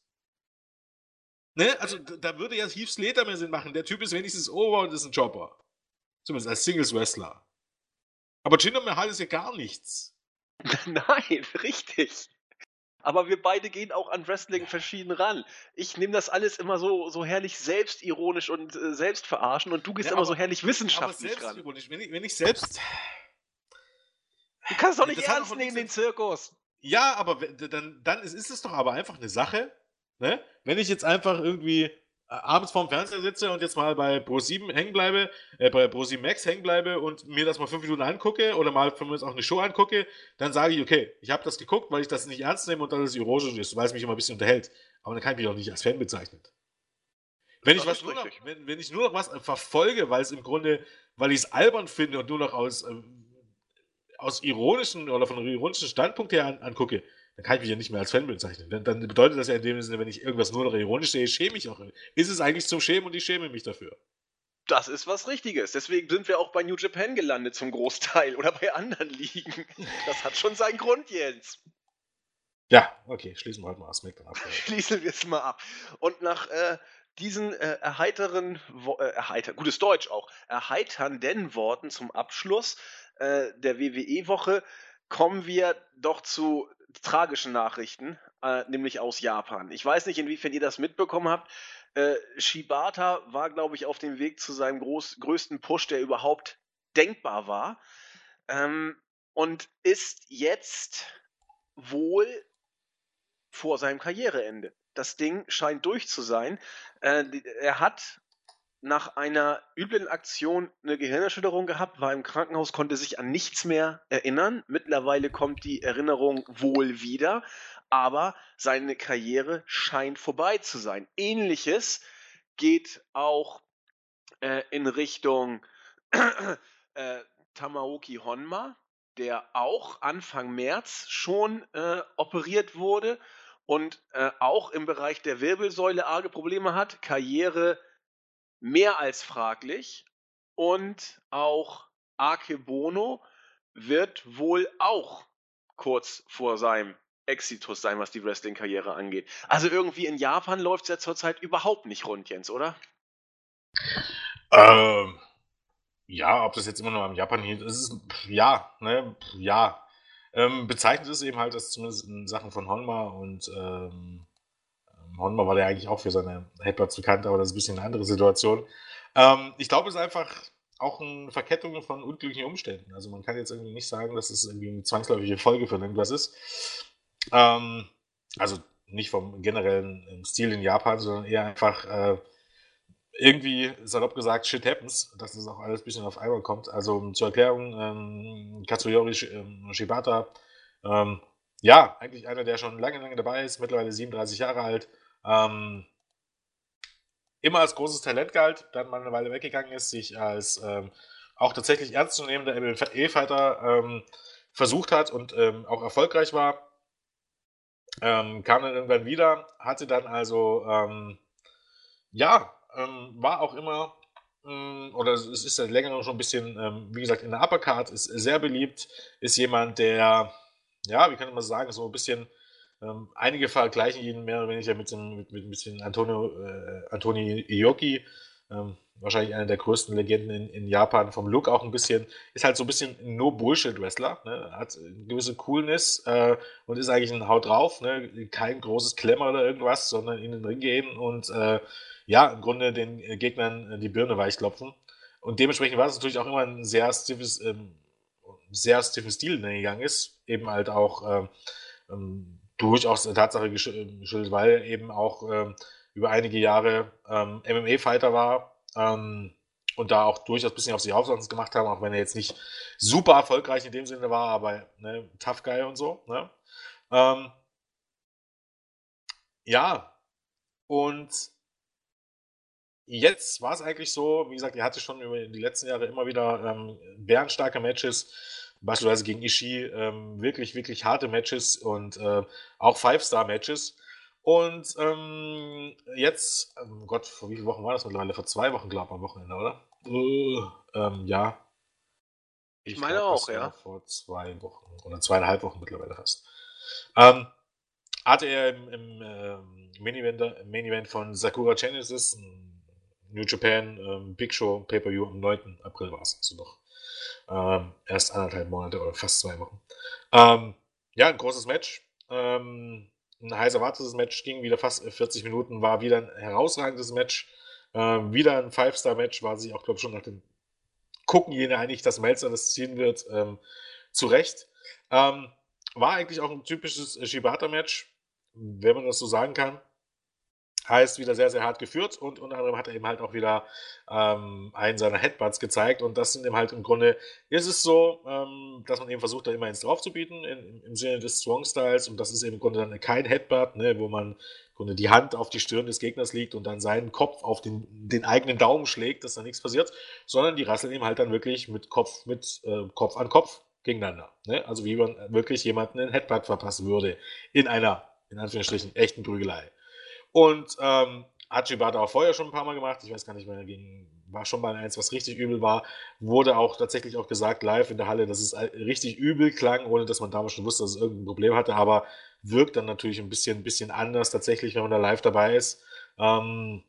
Ne? Also da würde ja Heath Slater mehr Sinn machen. Der Typ ist wenigstens Ober und ist ein Chopper. Zumindest als Singles-Wrestler. Aber Jinder Mahal ist ja gar nichts. Nein, richtig. Aber wir beide gehen auch an Wrestling verschieden ran. Ich nehme das alles immer so, so herrlich selbstironisch und äh, selbst verarschen und du gehst ja, immer aber, so herrlich wissenschaftlich aber selbstironisch. ran. Wenn ich, wenn ich selbst. Du kannst doch nicht das ernst nehmen, den Zirkus. Ja, aber dann, dann ist, ist es doch aber einfach eine Sache. Ne? Wenn ich jetzt einfach irgendwie abends vorm Fernseher sitze und jetzt mal bei Pro 7 hängen bleibe, äh, bei Pro 7 Max hängen bleibe und mir das mal fünf Minuten angucke oder mal von mir auch eine Show angucke, dann sage ich, okay, ich habe das geguckt, weil ich das nicht ernst nehme und dass es ironisch ist, weil es mich immer ein bisschen unterhält. Aber dann kann ich mich auch nicht als Fan bezeichnen. Wenn ich, was nur noch, wenn, wenn, ich nur noch was verfolge, weil es im Grunde, weil ich es albern finde und nur noch aus, äh, aus ironischen oder von einem ironischen Standpunkt her an, angucke, dann kann ich mich ja nicht mehr als Fan bezeichnen. Dann, dann bedeutet das ja in dem Sinne, wenn ich irgendwas nur noch ironisch sehe, schäme ich auch. Ist es eigentlich zum Schämen und ich schäme mich dafür. Das ist was Richtiges. Deswegen sind wir auch bei New Japan gelandet zum Großteil oder bei anderen Ligen. Das hat schon seinen Grund, Jens. Ja, okay, schließen wir halt mal SmackDown ab. schließen wir es mal ab. Und nach äh, diesen äh, erheiteren, äh, erheiter, gutes Deutsch auch, erheiternden Worten zum Abschluss äh, der WWE-Woche kommen wir doch zu tragischen Nachrichten, äh, nämlich aus Japan. Ich weiß nicht, inwiefern ihr das mitbekommen habt. Äh, Shibata war, glaube ich, auf dem Weg zu seinem groß, größten Push, der überhaupt denkbar war. Ähm, und ist jetzt wohl vor seinem Karriereende. Das Ding scheint durch zu sein. Äh, er hat nach einer üblen Aktion eine Gehirnerschütterung gehabt, war im Krankenhaus, konnte sich an nichts mehr erinnern. Mittlerweile kommt die Erinnerung wohl wieder, aber seine Karriere scheint vorbei zu sein. Ähnliches geht auch äh, in Richtung äh, Tamaoki Honma, der auch Anfang März schon äh, operiert wurde und äh, auch im Bereich der Wirbelsäule arge Probleme hat. Karriere mehr als fraglich. Und auch Akebono wird wohl auch kurz vor seinem Exitus sein, was die Wrestling-Karriere angeht. Also irgendwie in Japan läuft es ja zurzeit überhaupt nicht rund, Jens, oder? Ähm, ja, ob das jetzt immer nur am Japan hielt, ist ja, ne, ja. Ähm, bezeichnet ist eben halt, dass zumindest in Sachen von Honma und ähm, Honma war der eigentlich auch für seine Headbutts bekannt, aber das ist ein bisschen eine andere Situation. Ähm, ich glaube, es ist einfach auch eine Verkettung von unglücklichen Umständen. Also man kann jetzt irgendwie nicht sagen, dass es irgendwie eine zwangsläufige Folge von irgendwas ist. Ähm, also nicht vom generellen ähm, Stil in Japan, sondern eher einfach äh, irgendwie, salopp gesagt, shit happens, dass das auch alles ein bisschen auf einmal kommt. Also zur Erklärung, ähm, Katsuyori ähm, Shibata, ähm, ja, eigentlich einer, der schon lange, lange dabei ist, mittlerweile 37 Jahre alt, ähm, immer als großes Talent galt, dann mal eine Weile weggegangen ist, sich als ähm, auch tatsächlich ernstzunehmender MMA-Fighter ähm, versucht hat und ähm, auch erfolgreich war. Ähm, kam dann irgendwann wieder, hatte dann also, ähm, ja, ähm, war auch immer, oder es ist seit längerem schon ein bisschen, wie gesagt, in der Uppercard, ist sehr beliebt, ist jemand, der, ja, wie kann man sagen, so ein bisschen ähm, einige vergleichen ihn mehr oder weniger mit, dem, mit, mit ein Antonio, äh, Antoni Ioki, ähm, wahrscheinlich einer der größten Legenden in, in, Japan, vom Look auch ein bisschen, ist halt so ein bisschen no Bullshit-Wrestler, ne? hat eine gewisse Coolness äh, und ist eigentlich ein Haut drauf, ne? kein großes Klemmer oder irgendwas, sondern in den Ring gehen und äh, ja, im Grunde den Gegnern die Birne weichklopfen. Und dementsprechend war es natürlich auch immer ein sehr stiffes, ähm, sehr stiffes Stil, der gegangen ist. Eben halt auch ähm, ähm durchaus der Tatsache geschuldet, weil eben auch ähm, über einige Jahre ähm, MMA-Fighter war ähm, und da auch durchaus ein bisschen auf sich aufsatz gemacht haben, auch wenn er jetzt nicht super erfolgreich in dem Sinne war, aber ne, Tough Guy und so. Ne? Ähm, ja, und jetzt war es eigentlich so, wie gesagt, er hatte schon über die letzten Jahre immer wieder ähm, bärenstarke Matches beispielsweise gegen Ishii ähm, wirklich, wirklich harte Matches und äh, auch Five-Star-Matches. Und ähm, jetzt, ähm, Gott, vor wie vielen Wochen war das mittlerweile? Vor zwei Wochen, glaube ich, am Wochenende, oder? Uh, ähm, ja. Ich, ich meine glaub, auch, ja. Vor zwei Wochen oder zweieinhalb Wochen mittlerweile fast. Ähm, hatte er im, im äh, Main, Event, Main Event von Sakura Genesis, New Japan ähm, Big Show Pay-Per-View am 9. April war es also noch ähm, erst anderthalb Monate oder fast zwei Wochen. Ähm, ja, ein großes Match. Ähm, ein heiß erwartetes Match ging wieder fast 40 Minuten, war wieder ein herausragendes Match. Ähm, wieder ein Five-Star-Match, war sich auch, glaube ich, schon nach dem Gucken jene einig, dass Melzer das ziehen wird. Ähm, zu Recht. Ähm, war eigentlich auch ein typisches Shibata-Match, wenn man das so sagen kann heißt wieder sehr, sehr hart geführt und unter anderem hat er eben halt auch wieder ähm, einen seiner Headbutts gezeigt und das sind eben halt im Grunde, ist es so, ähm, dass man eben versucht, da immer eins drauf zu bieten in, im Sinne des Strong Styles und das ist eben im Grunde dann kein Headbutt, ne, wo man im Grunde die Hand auf die Stirn des Gegners liegt und dann seinen Kopf auf den, den eigenen Daumen schlägt, dass da nichts passiert, sondern die rasseln eben halt dann wirklich mit Kopf, mit äh, Kopf an Kopf gegeneinander. Ne? Also wie man wirklich jemanden einen Headbutt verpassen würde in einer, in Anführungsstrichen, echten Prügelei. Und ähm, hat Shibata auch vorher schon ein paar Mal gemacht. Ich weiß gar nicht mehr, gegen, war schon mal eins, was richtig übel war. Wurde auch tatsächlich auch gesagt live in der Halle, dass es richtig übel klang, ohne dass man damals schon wusste, dass es irgendein Problem hatte. Aber wirkt dann natürlich ein bisschen, ein bisschen anders tatsächlich, wenn man da live dabei ist. Ähm,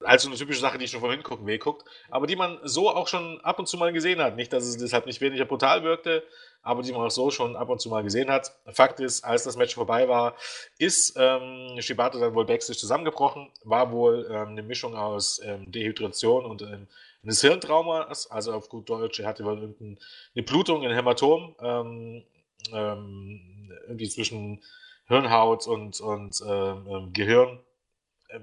also eine typische Sache, die schon vom Hingucken wehguckt, aber die man so auch schon ab und zu mal gesehen hat. Nicht, dass es deshalb nicht weniger brutal wirkte, aber die man auch so schon ab und zu mal gesehen hat. Fakt ist, als das Match vorbei war, ist ähm, Shibata dann wohl backstage zusammengebrochen, war wohl ähm, eine Mischung aus ähm, Dehydration und ähm, eines Hirntraumas, also auf gut Deutsch, er hatte wohl eine Blutung, ein Hämatom, ähm, ähm, irgendwie zwischen Hirnhaut und, und ähm, Gehirn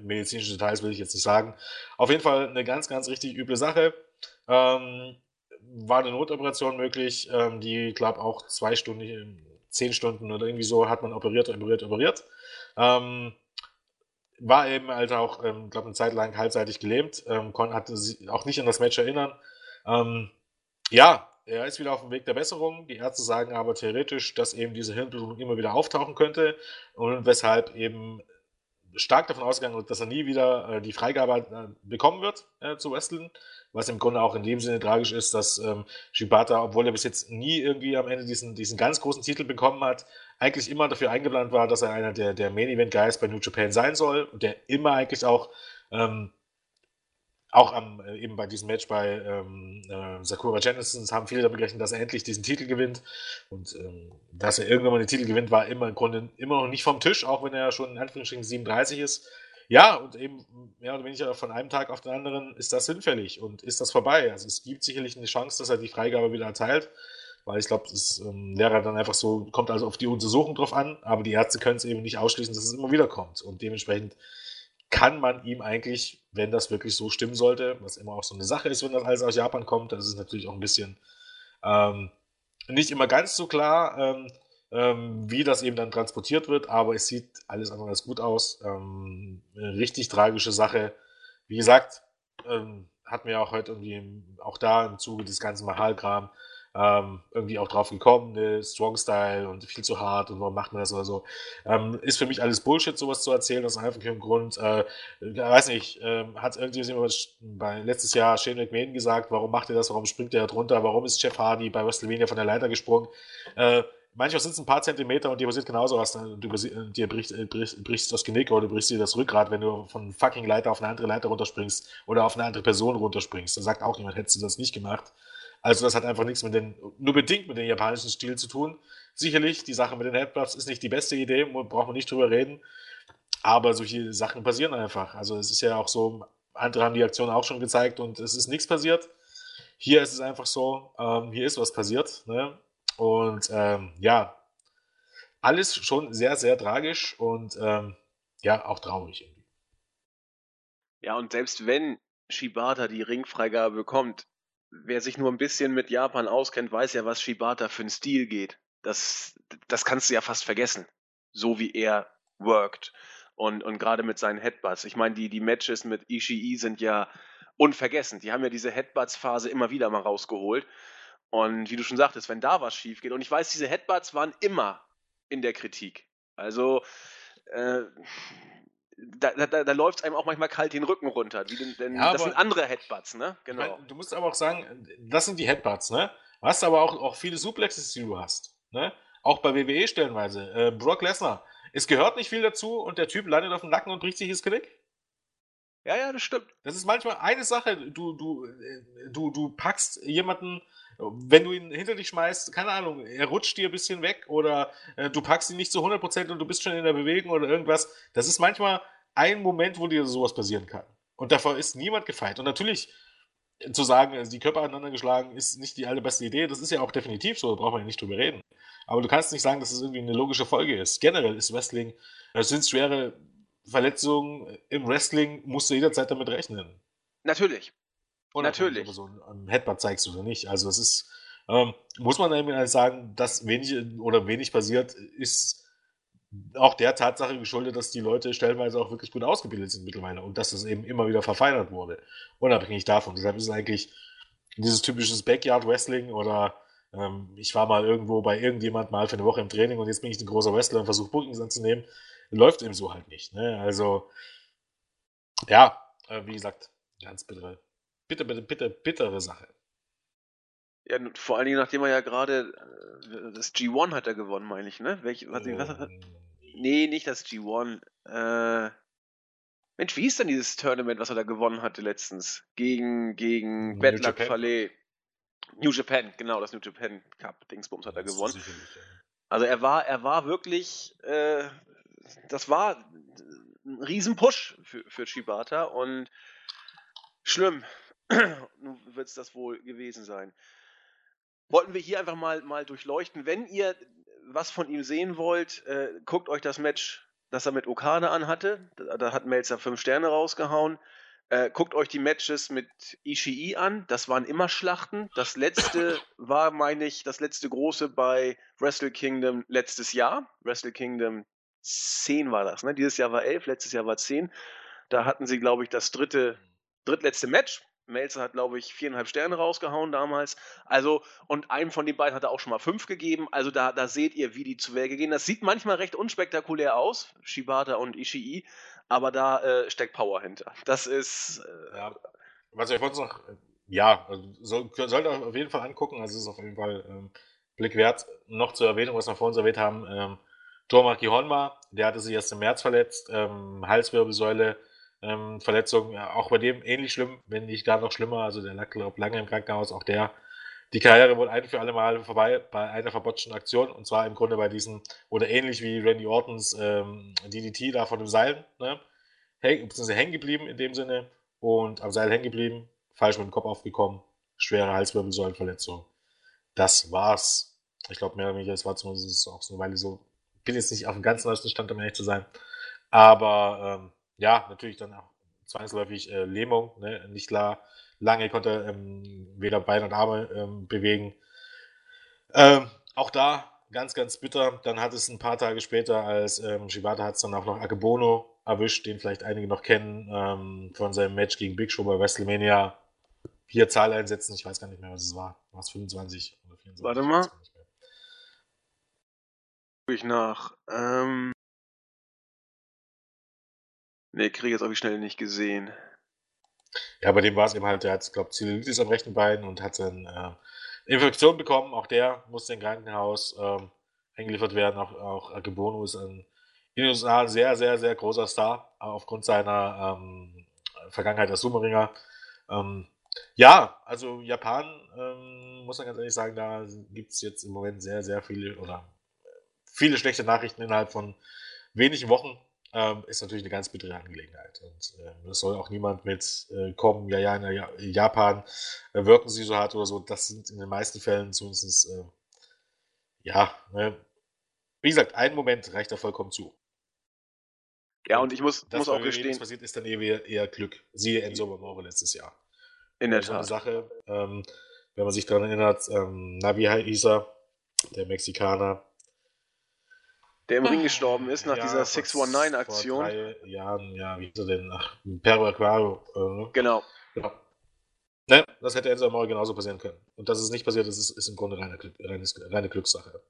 medizinische Details will ich jetzt nicht sagen. Auf jeden Fall eine ganz, ganz richtig üble Sache. Ähm, war eine Notoperation möglich, ähm, die, glaube auch zwei Stunden, zehn Stunden oder irgendwie so hat man operiert, operiert, operiert. Ähm, war eben halt auch, ähm, glaube eine Zeit lang halbseitig gelähmt, ähm, konnte sich auch nicht an das Match erinnern. Ähm, ja, er ist wieder auf dem Weg der Besserung. Die Ärzte sagen aber theoretisch, dass eben diese Hirnblutung immer wieder auftauchen könnte und weshalb eben stark davon ausgegangen, dass er nie wieder äh, die Freigabe äh, bekommen wird äh, zu wresteln. Was im Grunde auch in dem Sinne tragisch ist, dass ähm, Shibata, obwohl er bis jetzt nie irgendwie am Ende diesen, diesen ganz großen Titel bekommen hat, eigentlich immer dafür eingeplant war, dass er einer der, der Main Event Guys bei New Japan sein soll und der immer eigentlich auch ähm, auch am, äh, eben bei diesem Match bei ähm, äh, Sakura Genesis haben viele damit gerechnet, dass er endlich diesen Titel gewinnt. Und ähm, dass er irgendwann mal den Titel gewinnt, war immer im Grunde immer noch nicht vom Tisch, auch wenn er schon in Anführungsstrichen 37 ist. Ja, und eben mehr oder weniger von einem Tag auf den anderen ist das hinfällig und ist das vorbei. Also es gibt sicherlich eine Chance, dass er die Freigabe wieder erteilt, weil ich glaube, das ähm, wäre dann einfach so, kommt also auf die Untersuchung drauf an, aber die Ärzte können es eben nicht ausschließen, dass es immer wieder kommt. Und dementsprechend kann man ihm eigentlich, wenn das wirklich so stimmen sollte, was immer auch so eine Sache ist, wenn das alles aus Japan kommt, das ist natürlich auch ein bisschen ähm, nicht immer ganz so klar, ähm, ähm, wie das eben dann transportiert wird, aber es sieht alles andere als gut aus. Ähm, eine richtig tragische Sache. Wie gesagt, ähm, hat mir auch heute irgendwie auch da im Zuge des ganzen Mahal-Kram ähm, irgendwie auch drauf gekommen, ne? Strong Style und viel zu hart und warum macht man das oder so. Ähm, ist für mich alles Bullshit, sowas zu erzählen, aus einfachem Grund. Äh, weiß nicht, äh, hat irgendjemand bei letztes Jahr Shane McMahon gesagt, warum macht er das, warum springt er da drunter, warum ist Jeff Hardy bei WrestleMania von der Leiter gesprungen? Äh, Manchmal sind es ein paar Zentimeter und dir passiert genauso was. Du dir bricht, äh, bricht, brichst das Genick oder du brichst dir das Rückgrat, wenn du von fucking Leiter auf eine andere Leiter runterspringst oder auf eine andere Person runterspringst. Da sagt auch jemand, hättest du das nicht gemacht. Also das hat einfach nichts mit den, nur bedingt mit dem japanischen Stil zu tun. Sicherlich, die Sache mit den Headbuffs ist nicht die beste Idee, braucht man nicht drüber reden. Aber solche Sachen passieren einfach. Also es ist ja auch so, andere haben die Aktion auch schon gezeigt und es ist nichts passiert. Hier ist es einfach so, ähm, hier ist was passiert. Ne? Und ähm, ja, alles schon sehr, sehr tragisch und ähm, ja, auch traurig irgendwie. Ja, und selbst wenn Shibata die Ringfreigabe bekommt, wer sich nur ein bisschen mit Japan auskennt, weiß ja, was Shibata für einen Stil geht. Das, das kannst du ja fast vergessen. So wie er worked. Und, und gerade mit seinen Headbutts. Ich meine, die, die Matches mit Ishii sind ja unvergessen. Die haben ja diese Headbutts-Phase immer wieder mal rausgeholt. Und wie du schon sagtest, wenn da was schief geht. Und ich weiß, diese Headbutts waren immer in der Kritik. Also, äh, da, da, da läuft es einem auch manchmal kalt den Rücken runter. Denn, denn ja, das sind andere Headbutts, ne? Genau. Ich mein, du musst aber auch sagen, das sind die Headbutts, ne? Du hast aber auch, auch viele Suplexes, die du hast. Ne? Auch bei WWE stellenweise. Äh, Brock Lesnar. Es gehört nicht viel dazu und der Typ landet auf dem Nacken und bricht sich das Genick. Ja, ja, das stimmt. Das ist manchmal eine Sache. Du, du, äh, du, du packst jemanden, wenn du ihn hinter dich schmeißt, keine Ahnung, er rutscht dir ein bisschen weg oder äh, du packst ihn nicht zu 100% und du bist schon in der Bewegung oder irgendwas. Das ist manchmal ein Moment, wo dir sowas passieren kann. Und davor ist niemand gefeit. Und natürlich zu sagen, also die Körper aneinander geschlagen, ist nicht die allerbeste Idee. Das ist ja auch definitiv so, da braucht man ja nicht drüber reden. Aber du kannst nicht sagen, dass es das irgendwie eine logische Folge ist. Generell ist Wrestling, es sind schwere Verletzungen im Wrestling, musst du jederzeit damit rechnen. Natürlich. Natürlich. Ob du so ein Headbutt zeigst oder nicht. Also es ist, ähm, muss man eben sagen, dass wenig oder wenig passiert, ist auch der Tatsache geschuldet, dass die Leute stellenweise auch wirklich gut ausgebildet sind mittlerweile und dass das eben immer wieder verfeinert wurde. Unabhängig davon. Deshalb ist es eigentlich dieses typisches Backyard Wrestling oder ähm, ich war mal irgendwo bei irgendjemand mal für eine Woche im Training und jetzt bin ich ein großer Wrestler und versuche Bookings anzunehmen. Läuft eben so halt nicht. Ne? Also, ja, äh, wie gesagt, ganz bittere, bitter, bitter, bitter, bittere Sache. Ja, vor allen Dingen, nachdem er ja gerade äh, das G1 hat er gewonnen, meine ich, ne? Welch, was, was, was, nee, nicht das G1. Äh, Mensch, wie hieß denn dieses Tournament, was er da gewonnen hatte letztens? Gegen, gegen Bad Luck. Fale. New Japan, genau, das New Japan Cup Dingsbums hat er gewonnen. sicherlich. Also er war, er war wirklich, äh, das war ein Riesenpush für, für Shibata und schlimm. Nun wird es das wohl gewesen sein. Wollten wir hier einfach mal, mal durchleuchten. Wenn ihr was von ihm sehen wollt, äh, guckt euch das Match, das er mit Okada anhatte. Da, da hat Melzer fünf Sterne rausgehauen. Äh, guckt euch die Matches mit Ishii an. Das waren immer Schlachten. Das letzte war, meine ich, das letzte große bei Wrestle Kingdom letztes Jahr. Wrestle Kingdom 10 war das. Ne? Dieses Jahr war 11, letztes Jahr war 10. Da hatten sie, glaube ich, das dritte, drittletzte Match. Melzer hat, glaube ich, viereinhalb Sterne rausgehauen damals. Also, und einem von den beiden hat er auch schon mal fünf gegeben. Also da, da seht ihr, wie die zu Werke gehen. Das sieht manchmal recht unspektakulär aus, Shibata und Ishii, aber da äh, steckt Power hinter. Das ist. Äh, Ja, was ich wollte noch, äh, ja, also soll, sollte auf jeden Fall angucken, also es ist auf jeden Fall ähm, Blick wert. Noch zur Erwähnung, was wir vorhin erwähnt haben, ähm, Tomaki Honma, der hatte sich erst im März verletzt, ähm, Halswirbelsäule, ähm, Verletzung, auch bei dem ähnlich schlimm, wenn nicht gar noch schlimmer, also der lag, glaub, lange im Krankenhaus, auch der, die Karriere wohl ein für alle Mal vorbei bei einer verbotschten Aktion, und zwar im Grunde bei diesem, oder ähnlich wie Randy Ortons ähm, DDT da von dem Seil, ne? Häng, beziehungsweise hängen geblieben in dem Sinne und am Seil hängen geblieben, falsch mit dem Kopf aufgekommen, schwere Halswirbelsäulenverletzung. Das war's. Ich glaube, mehr oder weniger, das war zumindest auch so eine Weile so. Bin jetzt nicht auf dem ganz neuesten Stand, um ehrlich zu sein. Aber ähm, ja, natürlich dann auch zwangsläufig äh, Lähmung, ne? nicht klar. Lange konnte er ähm, weder Beine und Arme ähm, bewegen. Ähm, auch da ganz, ganz bitter. Dann hat es ein paar Tage später, als ähm, Shibata hat es dann auch noch Akebono erwischt, den vielleicht einige noch kennen, ähm, von seinem Match gegen Big Show bei WrestleMania. Vier Zahl einsetzen, ich weiß gar nicht mehr, was es war. War es 25 oder 24? Warte mal. ich nach. Ähm. Nee, kriege jetzt auf die Schnelle nicht gesehen. Ja, bei dem war es eben halt, der hat, glaube ich, Zellulitis am rechten Bein und hat dann äh, Infektion bekommen. Auch der musste im Krankenhaus ähm, eingeliefert werden. Auch, auch Akebono ist ein, in den USA ein sehr, sehr, sehr großer Star, äh, aufgrund seiner ähm, Vergangenheit als Sumo-Ringer. Ähm, ja, also Japan, ähm, muss man ganz ehrlich sagen, da gibt es jetzt im Moment sehr, sehr viele oder viele schlechte Nachrichten innerhalb von wenigen Wochen. Ähm, ist natürlich eine ganz bittere Angelegenheit. Und ähm, es soll auch niemand mit äh, kommen, ja, ja, in ja, Japan äh, wirken sie so hart oder so. Das sind in den meisten Fällen zumindest, äh, ja, ne? wie gesagt, ein Moment reicht da vollkommen zu. Ja, und ich muss, Das, muss auch was gestehen, passiert, ist dann eher, eher Glück. Siehe Enzo Mamore letztes Jahr. in der so eine Tat. Sache, ähm, wenn man sich daran erinnert, ähm, Navi hieß er, der Mexikaner, Der im Ring gestorben ist nach Ja, dieser vor- 619-Aktion. Vor drei Jahren, ja, wie hieß er denn? Ach, Perro Aquaro. Äh, Genau. ja. Ne, das hätte Enzo Amore genauso passieren können. Und dass es nicht passiert ist, ist, ist im Grunde reine, reines, reine Glückssache.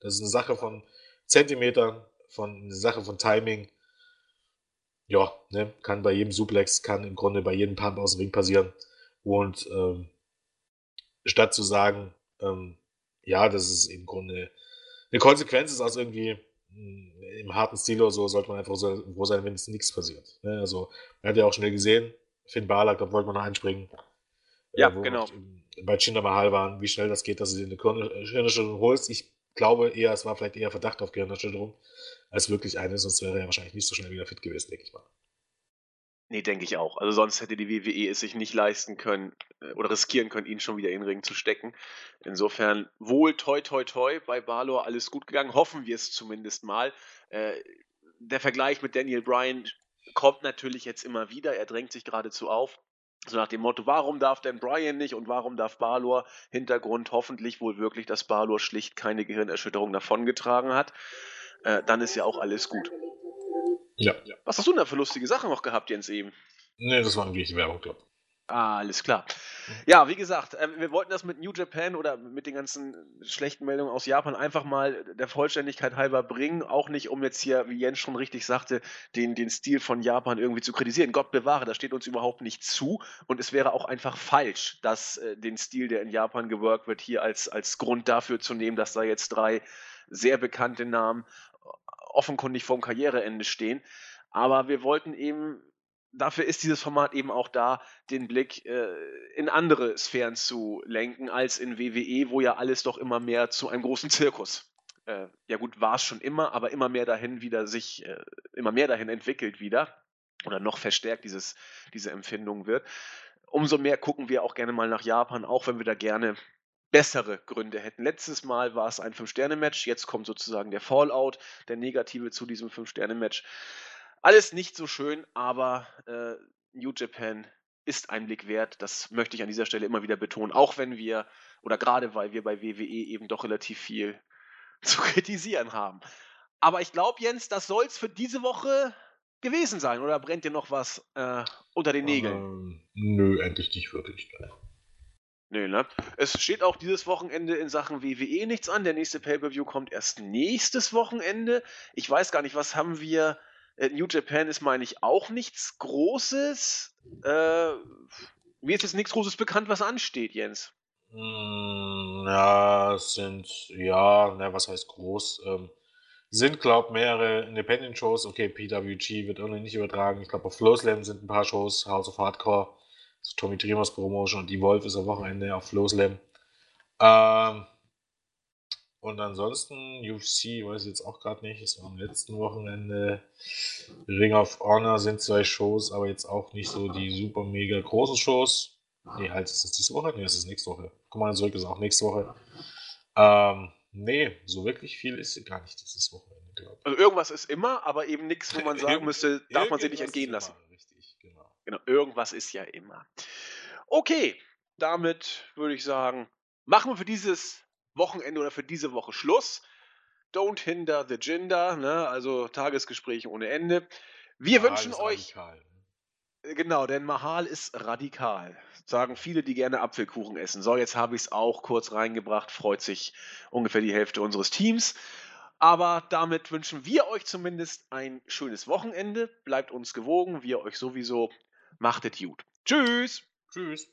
Das ist eine Sache von Zentimetern, von eine Sache von Timing. Ja, ne, kann bei jedem Suplex, kann im Grunde bei jedem Pump aus dem Ring passieren. Und ähm, statt zu sagen, ähm, ja, das ist im Grunde eine Konsequenz ist aus irgendwie im harten Stil oder so, sollte man einfach so froh sein, wenn es nichts passiert. Ne? Also, man hat ja auch schnell gesehen, Finn Balor, da wollte man noch einspringen. Ja, wo genau. Bei Jinder Mahal waren, wie schnell das geht, dass du dir eine Gehirnerschütterung holst. Ich glaube eher, es war vielleicht eher Verdacht auf Gehirnerschütterung, als wirklich eine, sonst wäre er wahrscheinlich nicht so schnell wieder fit gewesen, denke ich mal. Nee, denke ich auch. Also sonst hätte die WWE es sich nicht leisten können äh, oder riskieren können, ihn schon wieder in den Ring zu stecken. Insofern wohl toi toi toi bei Balor alles gut gegangen. Hoffen wir es zumindest mal. Äh, der Vergleich mit Daniel Bryan kommt natürlich jetzt immer wieder. Er drängt sich geradezu auf. So nach dem Motto, warum darf denn Bryan nicht und warum darf Balor? Hintergrund hoffentlich wohl wirklich, dass Balor schlicht keine Gehirnerschütterung davongetragen hat. Äh, dann ist ja auch alles gut. Ja. Was hast du denn da für lustige Sachen noch gehabt, Jens, eben? Nee, das war irgendwie Werbung, glaube Ah, alles klar. Ja, wie gesagt, äh, wir wollten das mit New Japan oder mit den ganzen schlechten Meldungen aus Japan einfach mal der Vollständigkeit halber bringen. Auch nicht, um jetzt hier, wie Jens schon richtig sagte, den, den Stil von Japan irgendwie zu kritisieren. Gott bewahre, das steht uns überhaupt nicht zu. Und es wäre auch einfach falsch, dass äh, den Stil, der in Japan geworkt wird, hier als, als Grund dafür zu nehmen, dass da jetzt drei sehr bekannte Namen offenkundig vorm Karriereende stehen. Aber wir wollten eben dafür ist dieses Format eben auch da, den Blick äh, in andere Sphären zu lenken, als in WWE, wo ja alles doch immer mehr zu einem großen Zirkus. Äh, ja gut, war es schon immer, aber immer mehr dahin wieder sich, äh, immer mehr dahin entwickelt wieder oder noch verstärkt dieses, diese Empfindung wird. Umso mehr gucken wir auch gerne mal nach Japan, auch wenn wir da gerne bessere Gründe hätten. Letztes Mal war es ein Fünf-Sterne-Match, jetzt kommt sozusagen der Fallout, der Negative zu diesem Fünf-Sterne-Match. Alles nicht so schön, aber äh, New Japan ist ein Blick wert. Das möchte ich an dieser Stelle immer wieder betonen, auch wenn wir, oder gerade weil wir bei WWE eben doch relativ viel zu kritisieren haben. Aber ich glaube, Jens, das soll es für diese Woche gewesen sein. Oder brennt dir noch was äh, unter den Nägeln? Ähm, nö, endlich nicht wirklich. Nö, ne? Es steht auch dieses Wochenende in Sachen WWE nichts an. Der nächste Pay-Per-View kommt erst nächstes Wochenende. Ich weiß gar nicht, was haben wir. Äh, New Japan ist, meine ich, auch nichts Großes. Äh, mir ist jetzt nichts Großes bekannt, was ansteht, Jens. Ja, es sind, ja, na, was heißt groß? Ähm, sind, glaube mehrere Independent-Shows. Okay, PWG wird irgendwie nicht übertragen. Ich glaube, auf Flowslam sind ein paar Shows, House of Hardcore, so Tommy Dreamers Promotion und die Wolf ist am Wochenende auf Flowslam. Ähm, und ansonsten, UFC weiß ich jetzt auch gerade nicht, es war am letzten Wochenende. Ring of Honor sind zwei Shows, aber jetzt auch nicht so die super mega großen Shows. Nee, halt, ist das diese Woche? Nee, das ist nächste Woche. Komm mal zurück, ist auch nächste Woche. Ähm, nee, so wirklich viel ist gar nicht dieses Wochenende, glaube ich. Also irgendwas ist immer, aber eben nichts, wo man sagen müsste, darf man sich nicht entgehen lassen. Richtig, genau. Irgendwas ist ja immer. Okay, damit würde ich sagen, machen wir für dieses Wochenende oder für diese Woche Schluss. Don't hinder the gender, ne? also Tagesgespräche ohne Ende. Wir Mahal wünschen euch. Radikal. Äh, genau, denn Mahal ist radikal. Sagen viele, die gerne Apfelkuchen essen. So, jetzt habe ich es auch kurz reingebracht. Freut sich ungefähr die Hälfte unseres Teams. Aber damit wünschen wir euch zumindest ein schönes Wochenende. Bleibt uns gewogen, wir euch sowieso. Machtet gut. Tschüss. Tschüss.